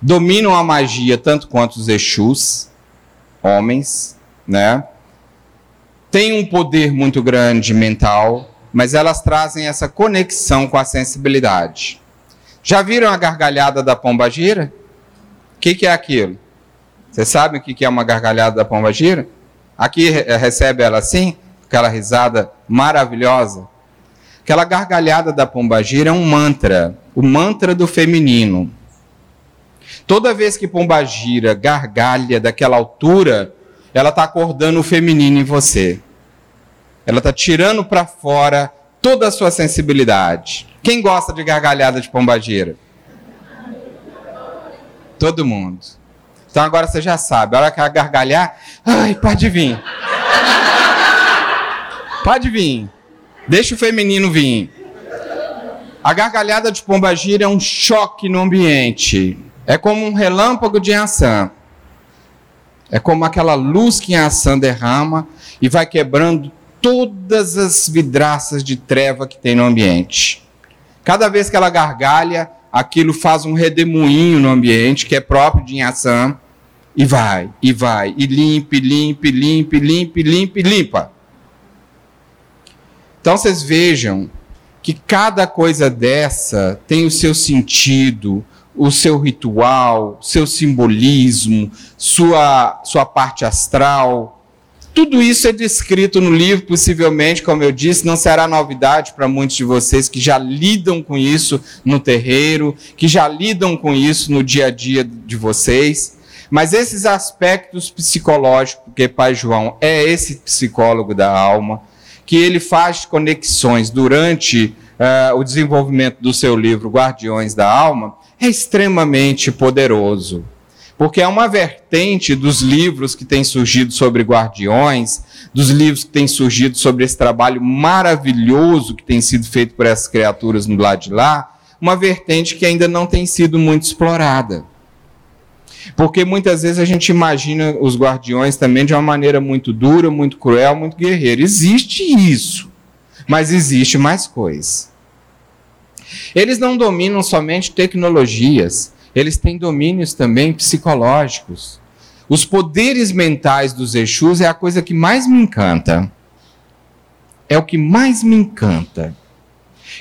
Dominam a magia tanto quanto os Exus, homens, né? Têm um poder muito grande mental, mas elas trazem essa conexão com a sensibilidade. Já viram a gargalhada da pomba gira? O que, que, é aquilo? Vocês sabem o que, que é uma gargalhada da pomba gira? Aqui recebe ela assim, aquela risada maravilhosa. Aquela gargalhada da pombagira é um mantra, o mantra do feminino. Toda vez que pombagira gargalha daquela altura, ela está acordando o feminino em você. Ela está tirando para fora toda a sua sensibilidade. Quem gosta de gargalhada de pombagira? Todo mundo. Então agora você já sabe, a hora que ela gargalhar, ai, pode vir. Pode vir. Deixa o feminino vir. A gargalhada de pombagira é um choque no ambiente. É como um relâmpago de ação. É como aquela luz que a ação derrama e vai quebrando todas as vidraças de treva que tem no ambiente. Cada vez que ela gargalha, aquilo faz um redemoinho no ambiente que é próprio de ação e vai, e vai, e limpe, limpe, limpe, limpe, limpe, limpa. Então vocês vejam que cada coisa dessa tem o seu sentido, o seu ritual, seu simbolismo, sua, sua parte astral. Tudo isso é descrito no livro, possivelmente, como eu disse, não será novidade para muitos de vocês que já lidam com isso no terreiro, que já lidam com isso no dia a dia de vocês. Mas esses aspectos psicológicos, porque Pai João é esse psicólogo da alma, que ele faz conexões durante uh, o desenvolvimento do seu livro Guardiões da Alma, é extremamente poderoso. Porque é uma vertente dos livros que têm surgido sobre guardiões, dos livros que têm surgido sobre esse trabalho maravilhoso que tem sido feito por essas criaturas no lado de lá, uma vertente que ainda não tem sido muito explorada. Porque muitas vezes a gente imagina os guardiões também de uma maneira muito dura, muito cruel, muito guerreira. Existe isso, mas existe mais coisa. Eles não dominam somente tecnologias, eles têm domínios também psicológicos. Os poderes mentais dos Exus é a coisa que mais me encanta. É o que mais me encanta.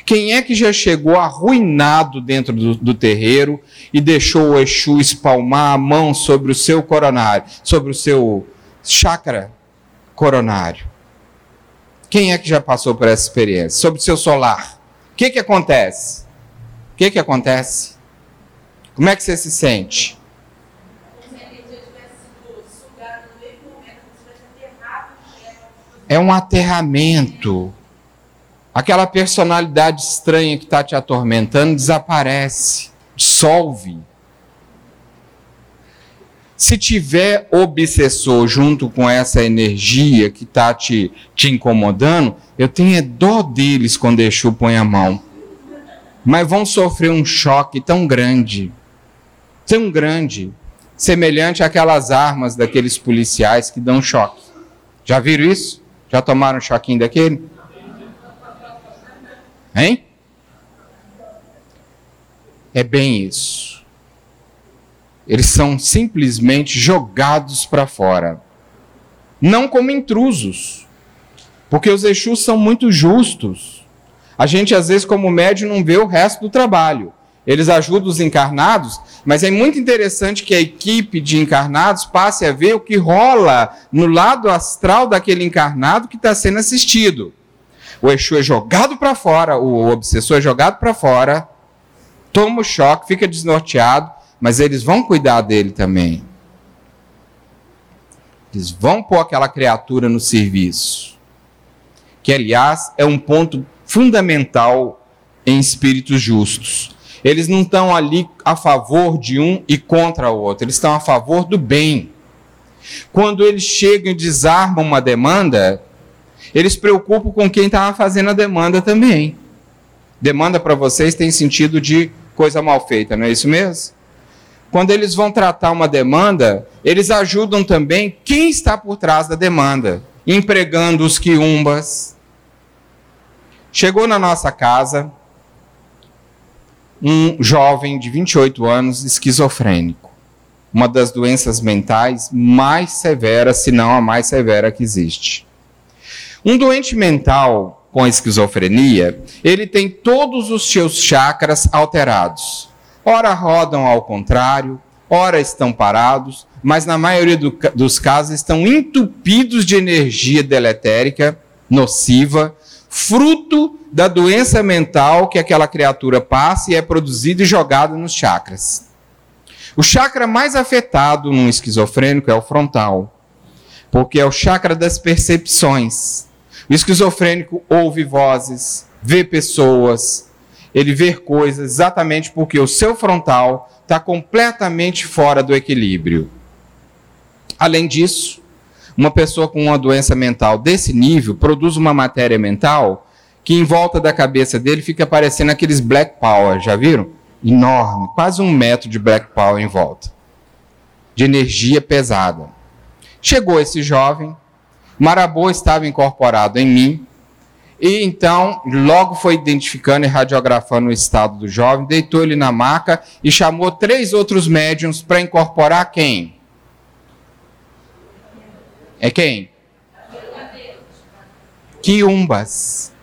Quem é que já chegou arruinado dentro do, do, terreiro e deixou o Exu espalmar a mão sobre o seu coronário, sobre o seu chakra coronário? Quem é que já passou por essa experiência? Sobre o seu solar. O que, que acontece? O que, que acontece? Como é que você se sente? É um aterramento. Aquela personalidade estranha que está te atormentando desaparece, dissolve. Se tiver obsessor junto com essa energia que está te, te incomodando, eu tenho é dó deles quando Exu põe a mão. Mas vão sofrer um choque tão grande, tão grande, semelhante àquelas armas daqueles policiais que dão choque. Já viram isso? Já tomaram um choquinho daquele? Hein? É bem isso. Eles são simplesmente jogados para fora. Não como intrusos. Porque os Exus são muito justos. A gente, às vezes, como médium, não vê o resto do trabalho. Eles ajudam os encarnados, mas é muito interessante que a equipe de encarnados passe a ver o que rola no lado astral daquele encarnado que está sendo assistido. O Exu é jogado para fora, o obsessor é jogado para fora, toma o choque, fica desnorteado, mas eles vão cuidar dele também. Eles vão pôr aquela criatura no serviço. Que, aliás, é um ponto fundamental em espíritos justos. Eles não estão ali a favor de um e contra o outro, eles estão a favor do bem. Quando eles chegam e desarmam uma demanda, eles preocupam com quem estava fazendo a demanda também. Demanda para vocês tem sentido de coisa mal feita, não é isso mesmo? Quando eles vão tratar uma demanda, eles ajudam também quem está por trás da demanda, empregando os quiumbas. Chegou na nossa casa um jovem de 28 anos esquizofrênico, uma das doenças mentais mais severas, se não a mais severa que existe. Um doente mental com esquizofrenia, ele tem todos os seus chakras alterados. Ora rodam ao contrário, ora estão parados, mas na maioria do, dos casos estão entupidos de energia deletérica, nociva, fruto da doença mental que aquela criatura passa e é produzida e jogada nos chakras. O chakra mais afetado num esquizofrênico é o frontal, porque é o chakra das percepções. O esquizofrênico ouve vozes, vê pessoas, ele vê coisas exatamente porque o seu frontal está completamente fora do equilíbrio. Além disso, uma pessoa com uma doença mental desse nível produz uma matéria mental que em volta da cabeça dele fica parecendo aqueles black power, já viram? Enorme, quase um metro de black power em volta, de energia pesada. Chegou esse jovem, Marabô estava incorporado em mim, e então logo foi identificando e radiografando o estado do jovem, deitou ele na maca e chamou três outros médiums para incorporar quem? É quem? Quiumbas,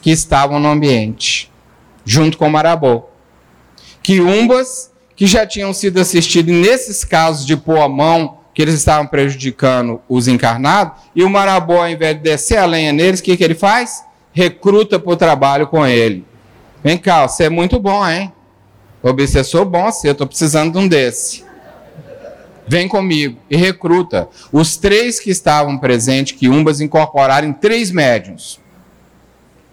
que estavam no ambiente, junto com Marabô. Quiumbas que já tinham sido assistidos nesses casos de pôr a mão, que eles estavam prejudicando os encarnados, e o Marabô, ao invés de descer a lenha neles, o que, que ele faz? Recruta para o trabalho com ele. Vem cá, você é muito bom, hein? Obsessor bom, você, eu estou precisando de um desse vem comigo e recruta. Os três que estavam presentes, que Umbas incorporaram em três médiums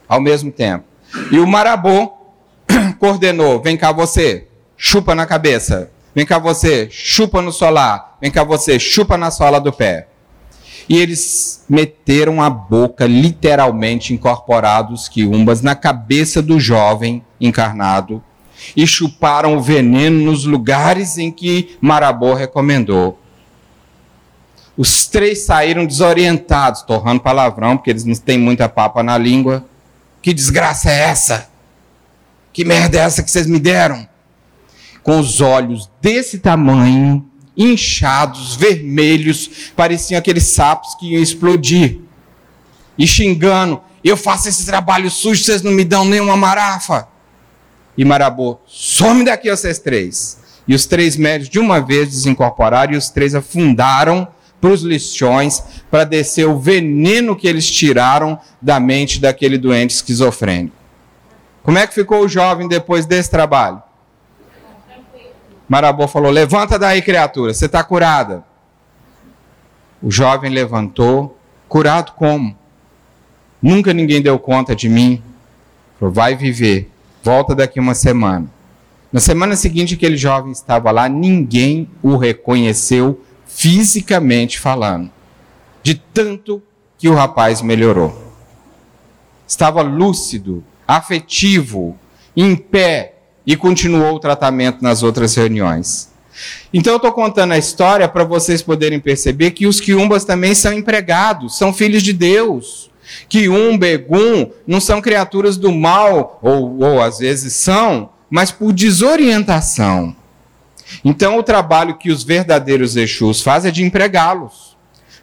ao mesmo tempo. E o Marabô coordenou: vem cá você, chupa na cabeça. Vem cá você, chupa no solar. Vem cá você, chupa na sola do pé. E eles meteram a boca, literalmente incorporados quiumbas, na cabeça do jovem encarnado e chuparam o veneno nos lugares em que Marabô recomendou. Os três saíram desorientados, torrando palavrão, porque eles não têm muita papa na língua. Que desgraça é essa? Que merda é essa que vocês me deram? Com os olhos desse tamanho, inchados, vermelhos, pareciam aqueles sapos que iam explodir. E xingando: Eu faço esse trabalho sujo, vocês não me dão nenhuma marafa e Marabô, some daqui vocês três. E os três médios de uma vez desincorporaram e os três afundaram para os lixões para descer o veneno que eles tiraram da mente daquele doente esquizofrênico. Como é que ficou o jovem depois desse trabalho? Marabô falou: Levanta daí, criatura, você está curada. O jovem levantou, curado como? Nunca ninguém deu conta de mim. Falou: Vai viver volta daqui uma semana. Na semana seguinte, aquele jovem estava lá, ninguém o reconheceu fisicamente falando, de tanto que o rapaz melhorou. Estava lúcido, afetivo, em pé e continuou o tratamento nas outras reuniões. Então eu estou contando a história para vocês poderem perceber que os quiumbas também são empregados, são filhos de Deus que um begum não são criaturas do mal, ou, ou às vezes são, mas por desorientação. Então, o trabalho que os verdadeiros Exus fazem é de empregá-los.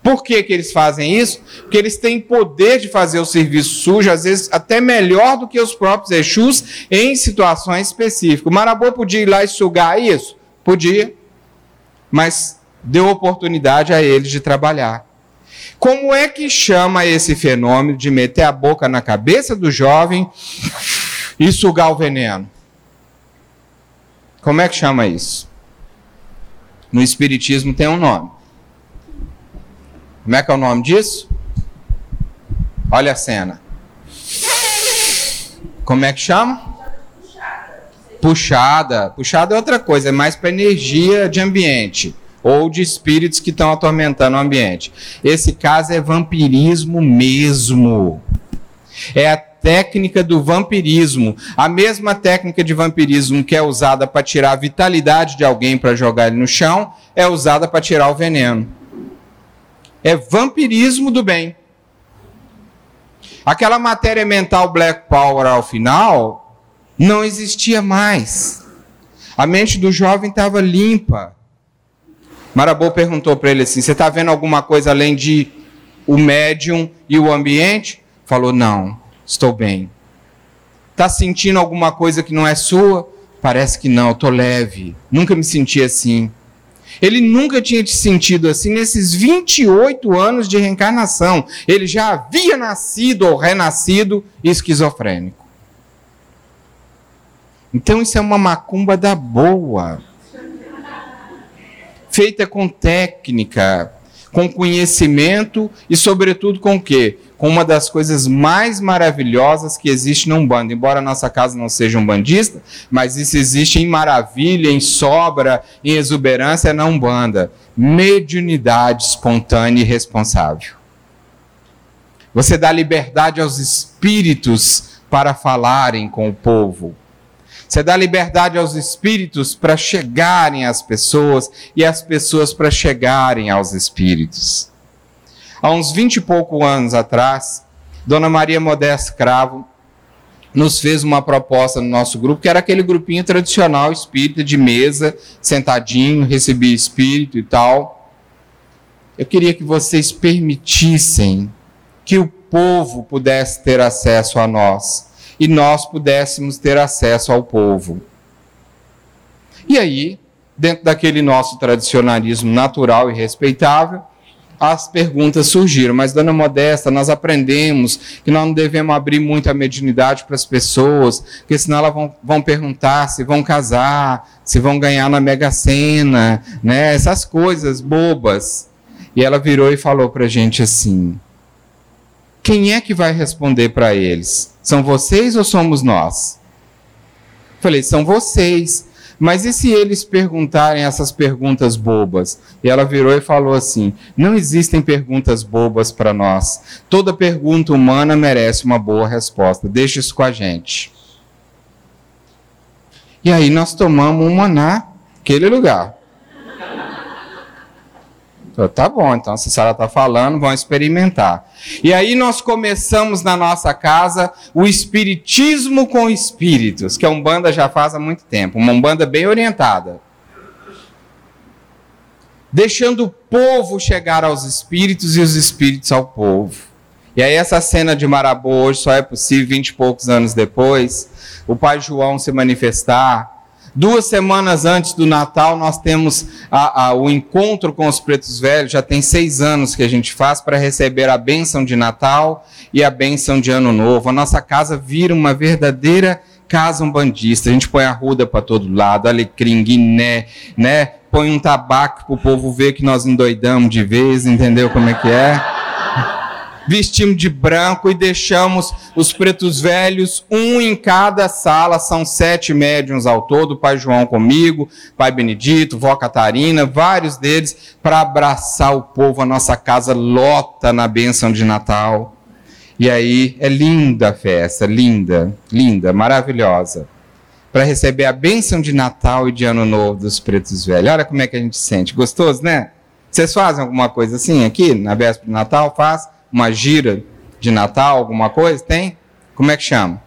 Por que, que eles fazem isso? Porque eles têm poder de fazer o serviço sujo, às vezes até melhor do que os próprios Exus, em situações específicas. O Marabô podia ir lá e sugar isso? Podia. Mas deu oportunidade a eles de trabalhar. Como é que chama esse fenômeno de meter a boca na cabeça do jovem e sugar o veneno? Como é que chama isso? No Espiritismo tem um nome. Como é que é o nome disso? Olha a cena. Como é que chama? Puxada. Puxada é outra coisa, é mais para energia de ambiente ou de espíritos que estão atormentando o ambiente. Esse caso é vampirismo mesmo. É a técnica do vampirismo. A mesma técnica de vampirismo que é usada para tirar a vitalidade de alguém para jogar ele no chão, é usada para tirar o veneno. É vampirismo do bem. Aquela matéria mental Black Power ao final não existia mais. A mente do jovem estava limpa. Marabô perguntou para ele assim: Você está vendo alguma coisa além de o médium e o ambiente? Falou: Não, estou bem. Está sentindo alguma coisa que não é sua? Parece que não, estou leve. Nunca me senti assim. Ele nunca tinha te sentido assim nesses 28 anos de reencarnação. Ele já havia nascido ou renascido esquizofrênico. Então isso é uma macumba da boa feita com técnica, com conhecimento e, sobretudo, com o quê? Com uma das coisas mais maravilhosas que existe num bando. Embora a nossa casa não seja um bandista, mas isso existe em maravilha, em sobra, em exuberância na Umbanda. Mediunidade espontânea e responsável. Você dá liberdade aos espíritos para falarem com o povo. Você dá liberdade aos espíritos para chegarem às pessoas e as pessoas para chegarem aos espíritos. Há uns vinte e poucos anos atrás, Dona Maria Modesta Cravo nos fez uma proposta no nosso grupo, que era aquele grupinho tradicional espírita de mesa, sentadinho, recebia espírito e tal. Eu queria que vocês permitissem que o povo pudesse ter acesso a nós e nós pudéssemos ter acesso ao povo. E aí, dentro daquele nosso tradicionalismo natural e respeitável, as perguntas surgiram. Mas, dona Modesta, nós aprendemos que nós não devemos abrir muito a mediunidade para as pessoas, porque senão elas vão, vão perguntar se vão casar, se vão ganhar na Mega Sena, né? essas coisas bobas. E ela virou e falou para a gente assim: quem é que vai responder para eles? São vocês ou somos nós? Falei, são vocês. Mas e se eles perguntarem essas perguntas bobas? E ela virou e falou assim: não existem perguntas bobas para nós. Toda pergunta humana merece uma boa resposta. Deixa isso com a gente. E aí nós tomamos uma naquele lugar. Tá bom, então se a senhora está falando, vamos experimentar. E aí nós começamos na nossa casa o espiritismo com espíritos, que a Umbanda já faz há muito tempo, uma Umbanda bem orientada. Deixando o povo chegar aos espíritos e os espíritos ao povo. E aí essa cena de Marabô hoje só é possível vinte e poucos anos depois, o pai João se manifestar, Duas semanas antes do Natal, nós temos a, a, o encontro com os pretos velhos. Já tem seis anos que a gente faz para receber a bênção de Natal e a bênção de Ano Novo. A nossa casa vira uma verdadeira casa umbandista. A gente põe a ruda para todo lado, alecrim, guiné, né? Põe um tabaco para o povo ver que nós endoidamos de vez, entendeu como é que é? Vestimos de branco e deixamos os pretos velhos, um em cada sala, são sete médiums ao todo, pai João comigo, pai Benedito, vó Catarina, vários deles, para abraçar o povo, a nossa casa lota na bênção de Natal. E aí é linda a festa, linda, linda, maravilhosa. Para receber a bênção de Natal e de Ano Novo dos pretos velhos. Olha como é que a gente sente. Gostoso, né? Vocês fazem alguma coisa assim aqui, na véspera de Natal? Faz uma gira de Natal, alguma coisa? Tem? Como é que chama?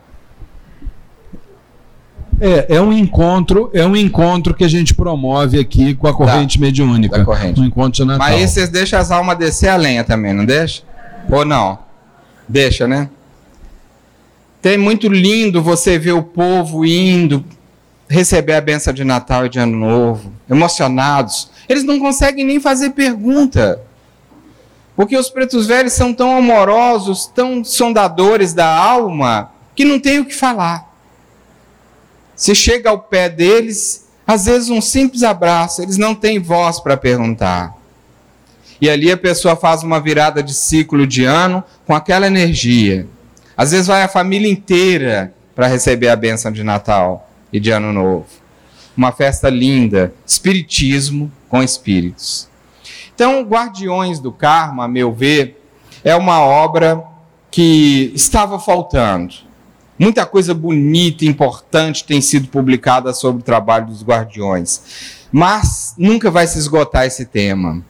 É, é um encontro, é um encontro que a gente promove aqui com a corrente Da- mediúnica. da corrente. Um encontro de Natal. Mas aí vocês deixam as almas descer a lenha também, não deixa? Ou não? Deixa, né? Tem muito lindo você ver o povo indo receber a benção de Natal e de Ano Novo, emocionados. Eles não conseguem nem fazer pergunta. Porque os pretos velhos são tão amorosos, tão sondadores da alma, que não tem o que falar. Se chega ao pé deles, às vezes um simples abraço, eles não têm voz para perguntar. E ali a pessoa faz uma virada de ciclo de ano com aquela energia. Às vezes vai a família inteira para receber a bênção de Natal e de Ano Novo. Uma festa linda, espiritismo com espíritos. Então, Guardiões do Karma, a meu ver, é uma obra que estava faltando. Muita coisa bonita importante tem sido publicada sobre o trabalho dos guardiões, mas nunca vai se esgotar esse tema.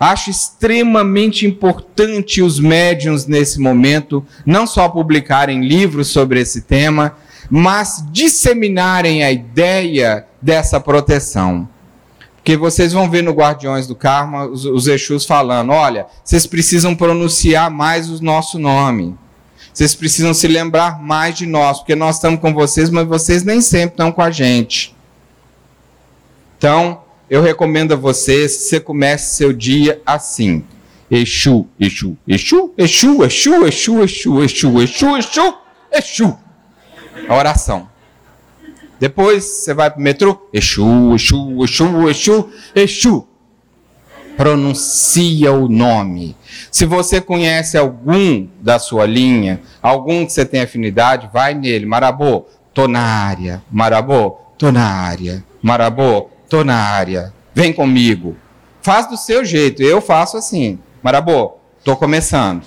Acho extremamente importante os médiums nesse momento não só publicarem livros sobre esse tema, mas disseminarem a ideia dessa proteção. Porque vocês vão ver no Guardiões do Karma os, os Exus falando: olha, vocês precisam pronunciar mais o nosso nome. Vocês precisam se lembrar mais de nós, porque nós estamos com vocês, mas vocês nem sempre estão com a gente. Então, eu recomendo a vocês que você comece seu dia assim. Exu, Exu, Exu, Exu, Exu, Exu, Exu, Exu, Exu, Exu, Exu. A oração. Depois você vai para o metrô. Exu, Exu, Exu, Exu, Exu. Pronuncia o nome. Se você conhece algum da sua linha, algum que você tem afinidade, vai nele. Marabô, tô na área. Marabô, tô na área. Marabô, tô na área. Vem comigo. Faz do seu jeito. Eu faço assim. Marabô, tô começando.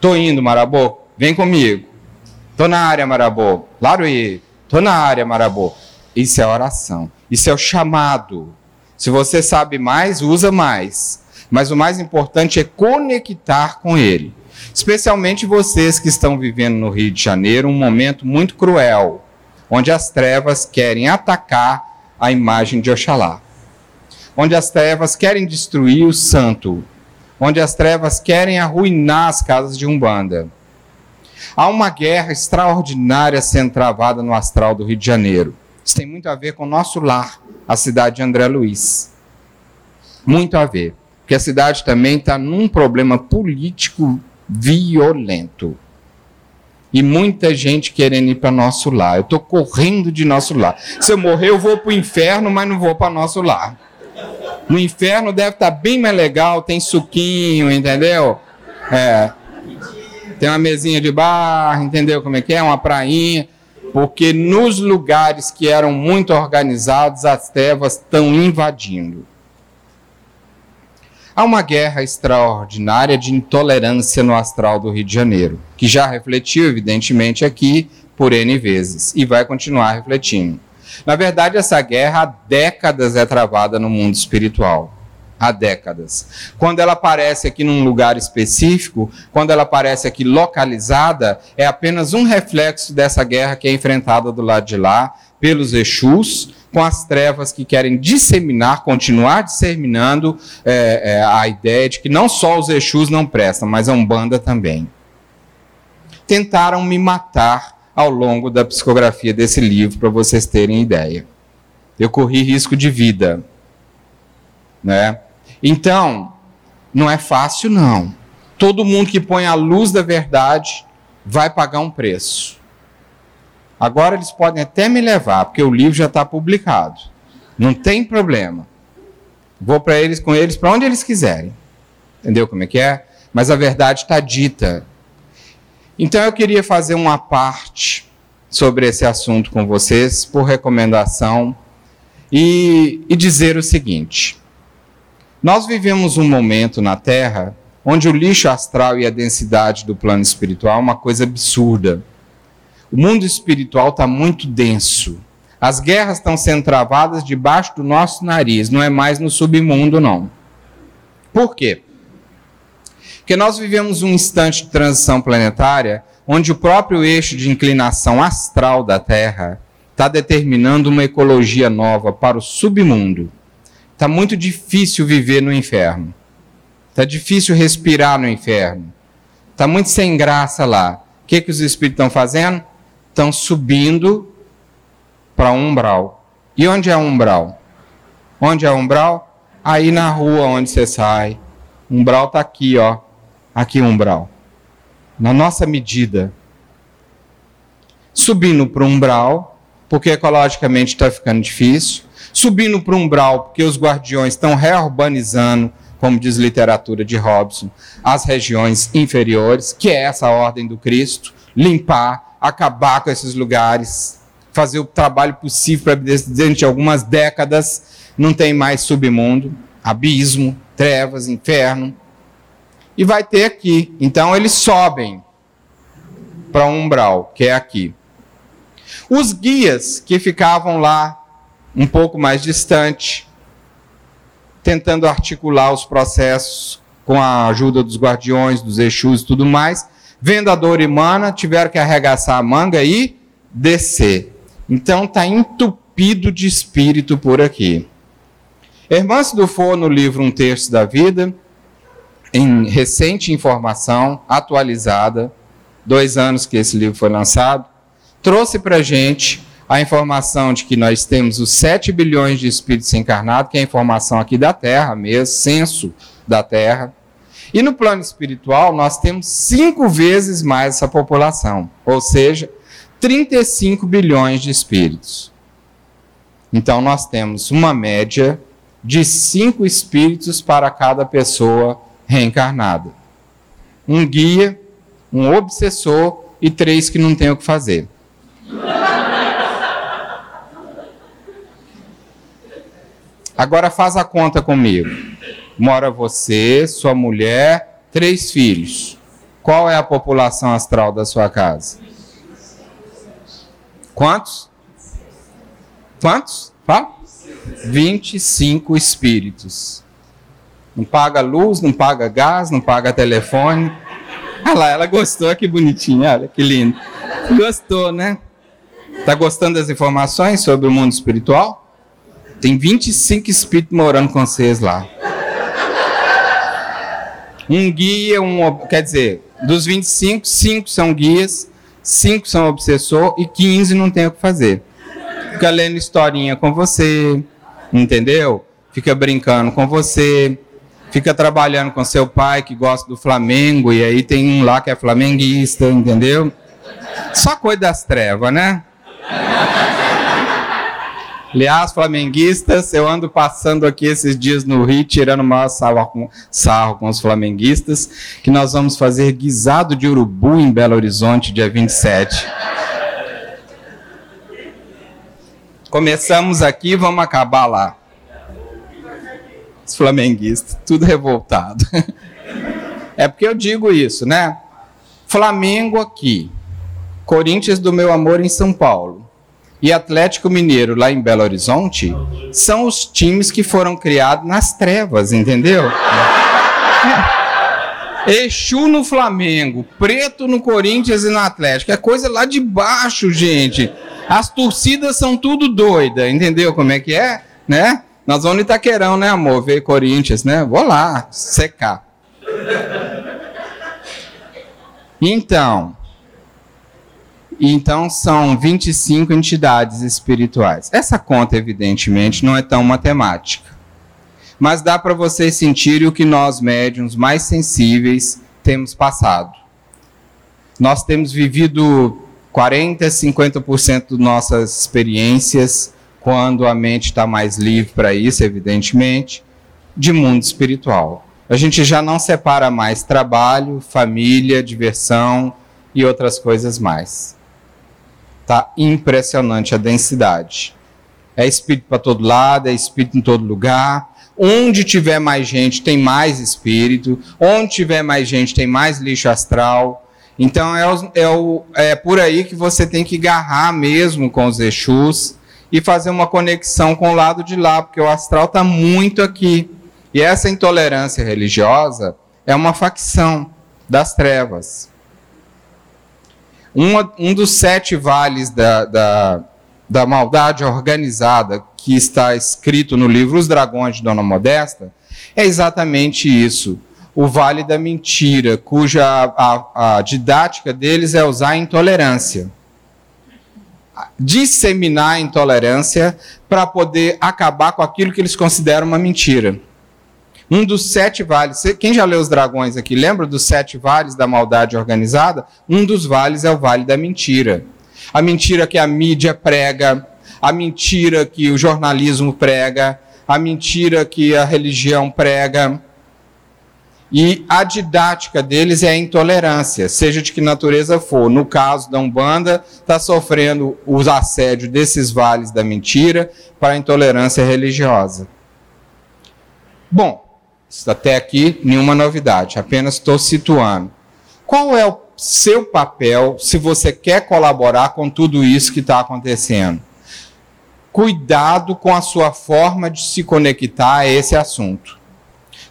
Tô indo, Marabô. Vem comigo. Tô na área, Marabô. Laruí. Tô na área, Marabô. Isso é oração. Isso é o chamado. Se você sabe mais, usa mais. Mas o mais importante é conectar com ele. Especialmente vocês que estão vivendo no Rio de Janeiro um momento muito cruel, onde as trevas querem atacar a imagem de Oxalá. Onde as trevas querem destruir o santo. Onde as trevas querem arruinar as casas de Umbanda. Há uma guerra extraordinária sendo travada no astral do Rio de Janeiro. Isso tem muito a ver com o nosso lar, a cidade de André Luiz. Muito a ver. Porque a cidade também está num problema político violento. E muita gente querendo ir para nosso lar. Eu estou correndo de nosso lar. Se eu morrer, eu vou para o inferno, mas não vou para nosso lar. No inferno deve estar bem mais legal, tem suquinho, entendeu? É, tem uma mesinha de bar, entendeu como é que é? Uma prainha. Porque nos lugares que eram muito organizados, as trevas estão invadindo. Há uma guerra extraordinária de intolerância no astral do Rio de Janeiro, que já refletiu, evidentemente, aqui por N vezes e vai continuar refletindo. Na verdade, essa guerra há décadas é travada no mundo espiritual. Há décadas. Quando ela aparece aqui num lugar específico, quando ela aparece aqui localizada, é apenas um reflexo dessa guerra que é enfrentada do lado de lá pelos Exus, com as trevas que querem disseminar, continuar disseminando é, é, a ideia de que não só os Exus não prestam, mas a Umbanda também. Tentaram me matar ao longo da psicografia desse livro, para vocês terem ideia. Eu corri risco de vida. Né? Então, não é fácil, não. Todo mundo que põe a luz da verdade vai pagar um preço. Agora eles podem até me levar, porque o livro já está publicado. Não tem problema. Vou para eles com eles para onde eles quiserem. Entendeu como é que é? Mas a verdade está dita. Então eu queria fazer uma parte sobre esse assunto com vocês, por recomendação, e, e dizer o seguinte: nós vivemos um momento na Terra onde o lixo astral e a densidade do plano espiritual é uma coisa absurda. O mundo espiritual está muito denso. As guerras estão sendo travadas debaixo do nosso nariz, não é mais no submundo, não. Por quê? Porque nós vivemos um instante de transição planetária onde o próprio eixo de inclinação astral da Terra está determinando uma ecologia nova para o submundo. Está muito difícil viver no inferno. Está difícil respirar no inferno. Está muito sem graça lá. O que, que os espíritos estão fazendo? Estão subindo para um umbral. E onde é o umbral? Onde é o umbral? Aí na rua onde você sai. Umbral está aqui, ó. Aqui umbral. Na nossa medida. Subindo para o umbral, porque ecologicamente está ficando difícil. Subindo para umbral, porque os guardiões estão reurbanizando, como diz literatura de Robson, as regiões inferiores, que é essa ordem do Cristo, limpar, acabar com esses lugares, fazer o trabalho possível para dentro de algumas décadas não tem mais submundo, abismo, trevas, inferno. E vai ter aqui. Então eles sobem para um umbral, que é aqui. Os guias que ficavam lá um pouco mais distante, tentando articular os processos com a ajuda dos guardiões, dos Exus e tudo mais, vendo a dor humana, tiveram que arregaçar a manga e descer. Então está entupido de espírito por aqui. Hermance Dufour, no livro Um Terço da Vida, em recente informação, atualizada, dois anos que esse livro foi lançado, trouxe para gente a informação de que nós temos os 7 bilhões de espíritos encarnados, que é a informação aqui da Terra mesmo, censo da Terra. E no plano espiritual, nós temos cinco vezes mais essa população, ou seja, 35 bilhões de espíritos. Então, nós temos uma média de cinco espíritos para cada pessoa reencarnada. Um guia, um obsessor e três que não têm o que fazer. Agora faz a conta comigo. Mora você, sua mulher, três filhos. Qual é a população astral da sua casa? Quantos? Quantos? Fala. 25 espíritos. Não paga luz, não paga gás, não paga telefone. Olha lá, ela gostou, que bonitinha, olha que lindo. Gostou, né? Tá gostando das informações sobre o mundo espiritual? Tem 25 espíritos morando com vocês lá. Um guia, um, quer dizer, dos 25, 5 são guias, 5 são obsessor e 15 não tem o que fazer. Fica lendo historinha com você, entendeu? Fica brincando com você, fica trabalhando com seu pai que gosta do Flamengo e aí tem um lá que é flamenguista, entendeu? Só coisa das trevas, né? Aliás, flamenguistas, eu ando passando aqui esses dias no Rio, tirando maior sarro com, sarro com os flamenguistas, que nós vamos fazer guisado de urubu em Belo Horizonte, dia 27. Começamos aqui, vamos acabar lá. Os flamenguistas, tudo revoltado. É porque eu digo isso, né? Flamengo aqui, Corinthians do meu amor em São Paulo e Atlético Mineiro lá em Belo Horizonte são os times que foram criados nas trevas, entendeu? Exu no Flamengo, Preto no Corinthians e no Atlético. É coisa lá de baixo, gente. As torcidas são tudo doida, entendeu como é que é? Né? Nós vamos no Itaquerão, né, amor? Ver Corinthians, né? Vou lá, secar. Então, então são 25 entidades espirituais. Essa conta, evidentemente, não é tão matemática. Mas dá para vocês sentirem o que nós, médiums mais sensíveis, temos passado. Nós temos vivido 40, 50% de nossas experiências, quando a mente está mais livre para isso, evidentemente, de mundo espiritual. A gente já não separa mais trabalho, família, diversão e outras coisas mais. Tá impressionante a densidade. É espírito para todo lado, é espírito em todo lugar. Onde tiver mais gente, tem mais espírito. Onde tiver mais gente, tem mais lixo astral. Então é, o, é, o, é por aí que você tem que agarrar mesmo com os Exus e fazer uma conexão com o lado de lá, porque o astral está muito aqui. E essa intolerância religiosa é uma facção das trevas. Um, dos sete vales da, da, da maldade organizada que está escrito no livro Os Dragões de Dona Modesta é exatamente isso. O Vale da Mentira, cuja a, a didática deles é usar a intolerância. Disseminar a intolerância para poder acabar com aquilo que eles consideram uma mentira. Um dos sete vales, quem já leu os dragões aqui, lembra dos sete vales da maldade organizada? Um dos vales é o vale da mentira. A mentira que a mídia prega, a mentira que o jornalismo prega, a mentira que a religião prega. E a didática deles é a intolerância, seja de que natureza for. No caso da Umbanda, está sofrendo os assédios desses vales da mentira para a intolerância religiosa. Bom, até aqui nenhuma novidade, apenas estou situando. Qual é o seu papel se você quer colaborar com tudo isso que está acontecendo? Cuidado com a sua forma de se conectar a esse assunto.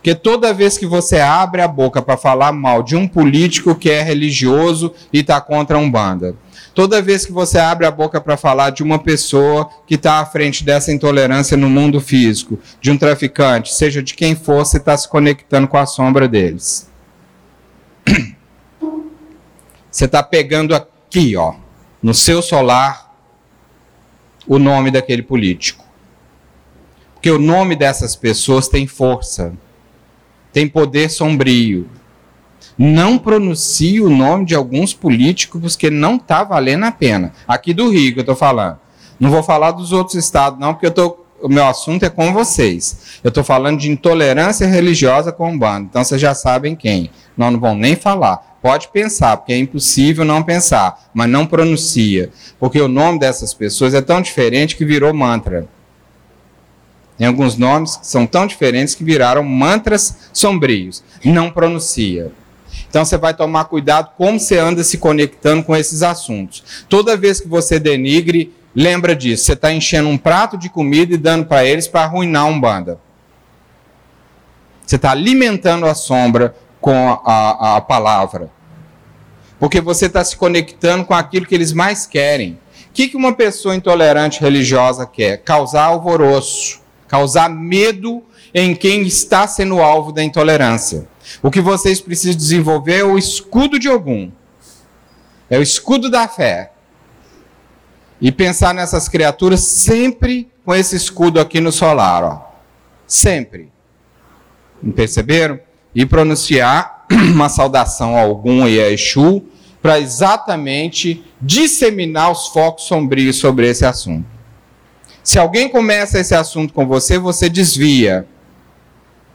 Porque toda vez que você abre a boca para falar mal de um político que é religioso e está contra a Umbanda, toda vez que você abre a boca para falar de uma pessoa que está à frente dessa intolerância no mundo físico, de um traficante, seja de quem for, você está se conectando com a sombra deles. Você está pegando aqui, ó, no seu solar, o nome daquele político. Porque o nome dessas pessoas tem força tem poder sombrio. Não pronuncie o nome de alguns políticos que não está valendo a pena. Aqui do Rio que eu estou falando. Não vou falar dos outros estados, não, porque eu tô, o meu assunto é com vocês. Eu estou falando de intolerância religiosa com o bando. Então vocês já sabem quem. Nós não vamos nem falar. Pode pensar, porque é impossível não pensar, mas não pronuncia. Porque o nome dessas pessoas é tão diferente que virou mantra. Tem alguns nomes são tão diferentes que viraram mantras sombrios. Não pronuncia. Então você vai tomar cuidado como você anda se conectando com esses assuntos. Toda vez que você denigre, lembra disso. Você está enchendo um prato de comida e dando para eles para arruinar um banda. Você está alimentando a sombra com a, a, a palavra. Porque você está se conectando com aquilo que eles mais querem. O que, que uma pessoa intolerante religiosa quer? Causar alvoroço causar medo em quem está sendo alvo da intolerância. O que vocês precisam desenvolver é o escudo de algum. É o escudo da fé. E pensar nessas criaturas sempre com esse escudo aqui no solar, ó. Sempre. Perceberam? E pronunciar uma saudação a algum e a Exu para exatamente disseminar os focos sombrios sobre esse assunto. Se alguém começa esse assunto com você, você desvia.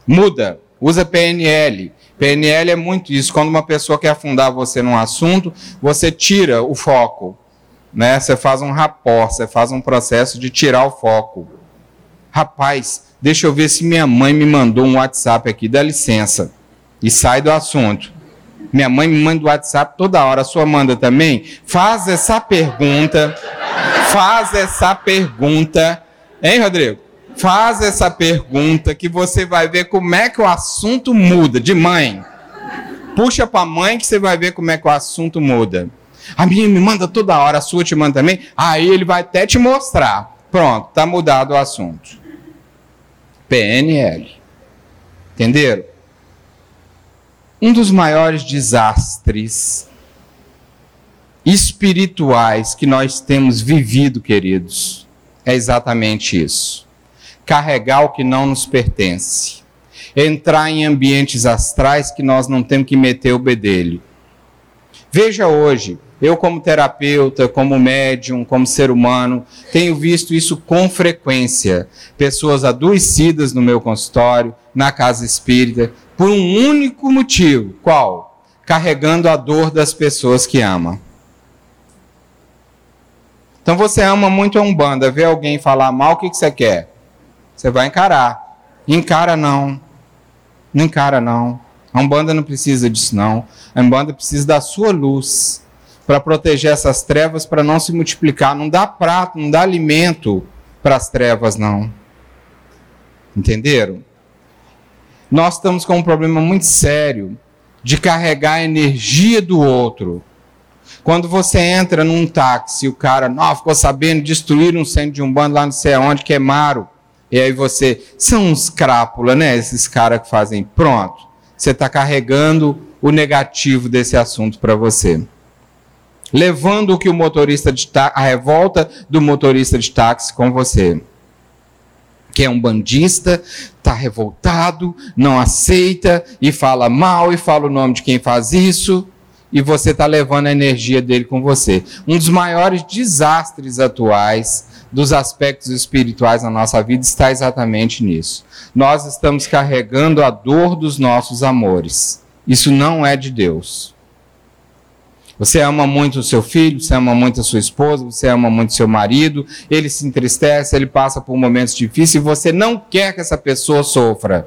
Muda. Usa PNL. PNL é muito isso. Quando uma pessoa quer afundar você num assunto, você tira o foco. Né? Você faz um rapor, você faz um processo de tirar o foco. Rapaz, deixa eu ver se minha mãe me mandou um WhatsApp aqui, dá licença. E sai do assunto. Minha mãe me manda o WhatsApp toda hora, a sua manda também? Faz essa pergunta faz essa pergunta, hein, Rodrigo? Faz essa pergunta que você vai ver como é que o assunto muda de mãe. Puxa para a mãe que você vai ver como é que o assunto muda. A minha me manda toda hora, a sua te manda também. Aí ele vai até te mostrar. Pronto, tá mudado o assunto. PNL. Entenderam? Um dos maiores desastres espirituais que nós temos vivido, queridos, é exatamente isso. Carregar o que não nos pertence. Entrar em ambientes astrais que nós não temos que meter o bedelho. Veja hoje, eu como terapeuta, como médium, como ser humano, tenho visto isso com frequência. Pessoas adoecidas no meu consultório, na casa espírita, por um único motivo. Qual? Carregando a dor das pessoas que ama. Então você ama muito a Umbanda, vê alguém falar mal, o que, que você quer? Você vai encarar. Encara não. Não encara não. A Umbanda não precisa disso não. A Umbanda precisa da sua luz para proteger essas trevas, para não se multiplicar. Não dá prato, não dá alimento para as trevas não. Entenderam? Nós estamos com um problema muito sério de carregar a energia do outro Quando você entra num táxi, o cara, não, ficou sabendo, destruíram um centro de um bando lá não sei aonde, queimaram. E aí você, são uns crápula, né? Esses caras que fazem, pronto. Você está carregando o negativo desse assunto para você. Levando o que o motorista de táxi, a revolta do motorista de táxi com você. Que é um bandista, está revoltado, não aceita e fala mal e fala o nome de quem faz isso e você está levando a energia dele com você. Um dos maiores desastres atuais dos aspectos espirituais na nossa vida está exatamente nisso. Nós estamos carregando a dor dos nossos amores. Isso não é de Deus. Você ama muito o seu filho, você ama muito a sua esposa, você ama muito o seu marido, ele se entristece, ele passa por momentos difíceis e você não quer que essa pessoa sofra.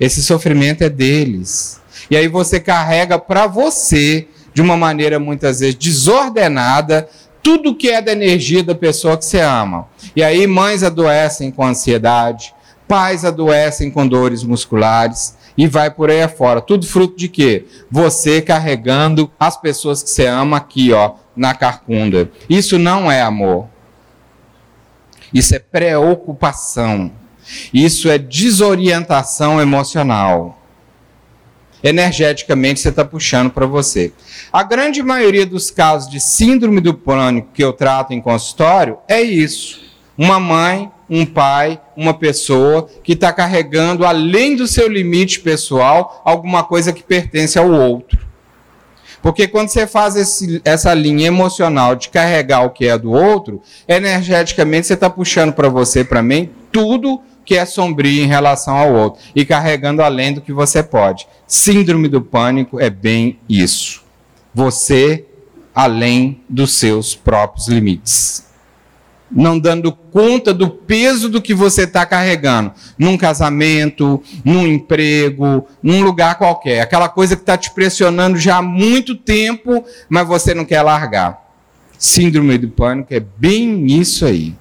Esse sofrimento é deles. E aí você carrega para você, de uma maneira muitas vezes desordenada, tudo que é da energia da pessoa que você ama. E aí mães adoecem com ansiedade, pais adoecem com dores musculares e vai por aí afora. Tudo fruto de quê? Você carregando as pessoas que você ama aqui, ó, na carcunda. Isso não é amor. Isso é preocupação. Isso é desorientação emocional energeticamente você está puxando para você. A grande maioria dos casos de síndrome do pânico que eu trato em consultório é isso. Uma mãe, um pai, uma pessoa que está carregando, além do seu limite pessoal, alguma coisa que pertence ao outro. Porque quando você faz esse, essa linha emocional de carregar o que é do outro, energeticamente você está puxando para você, para mim, tudo que é sombrio em relação ao outro e carregando além do que você pode. Síndrome do pânico é bem isso. Você além dos seus próprios limites. Não dando conta do peso do que você está carregando num casamento, num emprego, num lugar qualquer. Aquela coisa que está te pressionando já há muito tempo, mas você não quer largar. Síndrome do pânico é bem isso aí.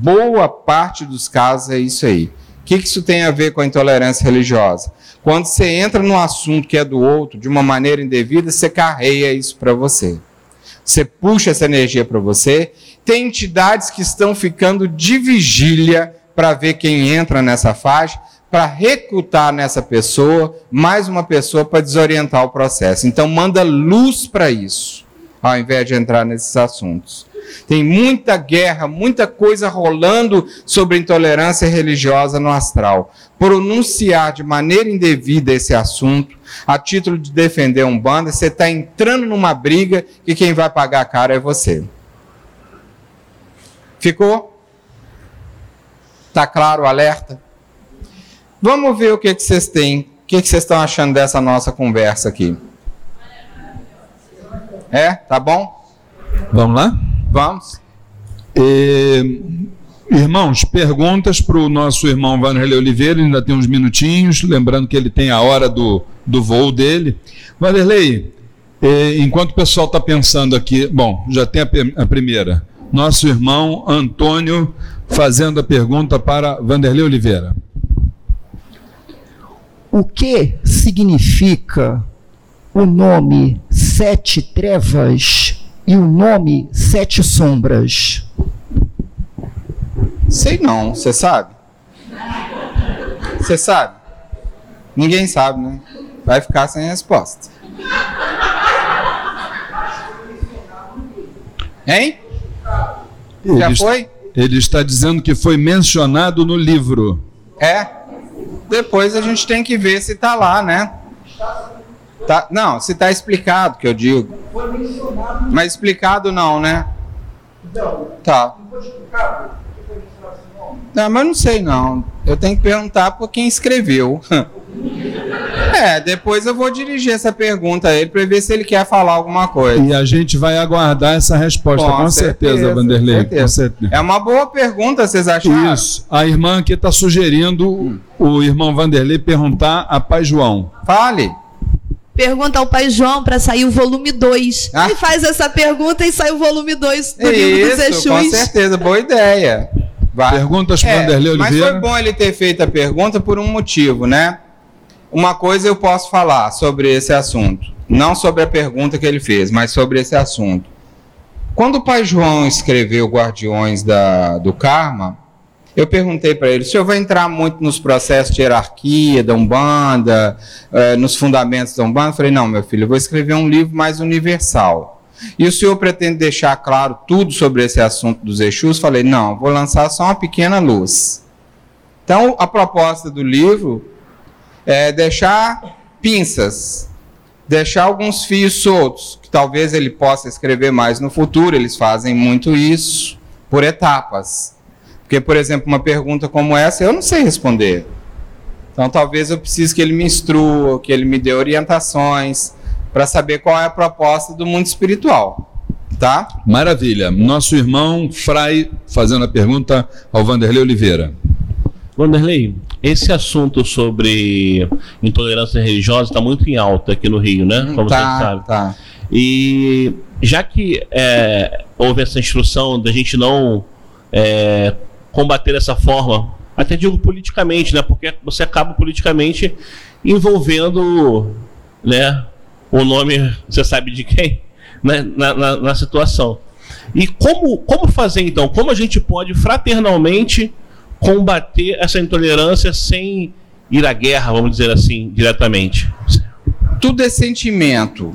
Boa parte dos casos é isso aí. O que isso tem a ver com a intolerância religiosa? Quando você entra num assunto que é do outro de uma maneira indevida, você carreia isso para você. Você puxa essa energia para você. Tem entidades que estão ficando de vigília para ver quem entra nessa faixa, para recrutar nessa pessoa mais uma pessoa para desorientar o processo. Então, manda luz para isso, ao invés de entrar nesses assuntos. Tem muita guerra, muita coisa rolando sobre intolerância religiosa no astral. Pronunciar de maneira indevida esse assunto, a título de defender um bando, você está entrando numa briga e quem vai pagar a cara é você. Ficou? Está claro o alerta? Vamos ver o que, que vocês têm. O que, que vocês estão achando dessa nossa conversa aqui? É? Tá bom? Vamos lá? Vamos. É, irmãos, perguntas para o nosso irmão Vanderlei Oliveira, ainda tem uns minutinhos, lembrando que ele tem a hora do, do voo dele. Vanderlei, é, enquanto o pessoal está pensando aqui, bom, já tem a, a, primeira. Nosso irmão Antônio fazendo a pergunta para Vanderlei Oliveira. O que significa o nome Sete Trevas e o nome Sete Sombras? Sei não, você sabe? Você sabe? Ninguém sabe, né? Vai ficar sem resposta. Hein? Ele Já foi? Ele está dizendo que foi mencionado no livro. É. Depois a gente tem que ver se está lá, né? Tá, não, se está explicado que eu digo. Mas explicado não, né? Não. Tá. Não foi explicado? Não, mas não sei não. Eu tenho que perguntar por quem escreveu. É, depois eu vou dirigir essa pergunta a ele para ver se ele quer falar alguma coisa. E a gente vai aguardar essa resposta, com, com certeza, certeza, Vanderlei. Certeza. Com certeza. É uma boa pergunta, vocês acharam? Isso. A irmã aqui está sugerindo hum. o irmão Vanderlei perguntar a Pai João. Fale. Pergunta ao pai João para sair o volume 2. Ah. Ele faz essa pergunta e sai o volume 2 do Isso, livro dos Exus. Com certeza, boa ideia. Vai. Perguntas para é, Vanderlei Oliveira. Mas foi bom ele ter feito a pergunta por um motivo, né? Uma coisa eu posso falar sobre esse assunto. não sobre a pergunta que ele fez, mas sobre esse assunto. Quando o pai João escreveu Guardiões da, do Karma, eu perguntei para ele: o senhor vai entrar muito nos processos de hierarquia da Umbanda, eh, nos fundamentos da Umbanda? Eu falei: não, meu filho, eu vou escrever um livro mais universal. E o senhor pretende deixar claro tudo sobre esse assunto dos Exus? Falei: não, vou lançar só uma pequena luz. Então, a proposta do livro é deixar pinças, deixar alguns fios soltos, que talvez ele possa escrever mais no futuro, eles fazem muito isso, por etapas. Porque, por exemplo, uma pergunta como essa eu não sei responder. Então, talvez eu precise que ele me instrua, que ele me dê orientações para saber qual é a proposta do mundo espiritual. Tá? Maravilha. Nosso irmão Frai fazendo a pergunta ao Vanderlei Oliveira. Vanderlei, esse assunto sobre intolerância religiosa está muito em alta aqui no Rio, né? Como tá, você sabe. Tá. E já que é, houve essa instrução da gente não é, combater dessa forma, até digo politicamente, né? Porque você acaba politicamente envolvendo, né? O nome, você sabe de quem, né? na, na, na situação. E como, como fazer então? Como a gente pode fraternalmente combater essa intolerância sem ir à guerra, vamos dizer assim, diretamente? Tudo é sentimento.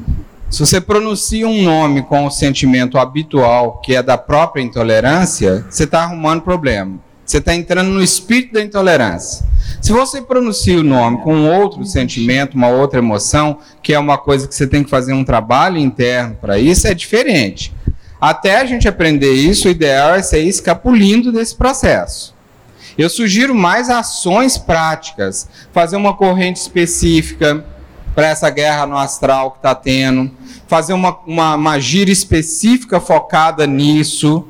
Se você pronuncia um nome com o sentimento habitual, que é da própria intolerância, você está arrumando problema. Você está entrando no espírito da intolerância. Se você pronuncia o nome com outro sentimento, uma outra emoção, que é uma coisa que você tem que fazer um trabalho interno para isso, é diferente. Até a gente aprender isso, o ideal é ser escapulindo desse processo. Eu sugiro mais ações práticas, fazer uma corrente específica, para essa guerra no astral que está tendo, fazer uma, uma, uma gira específica focada nisso.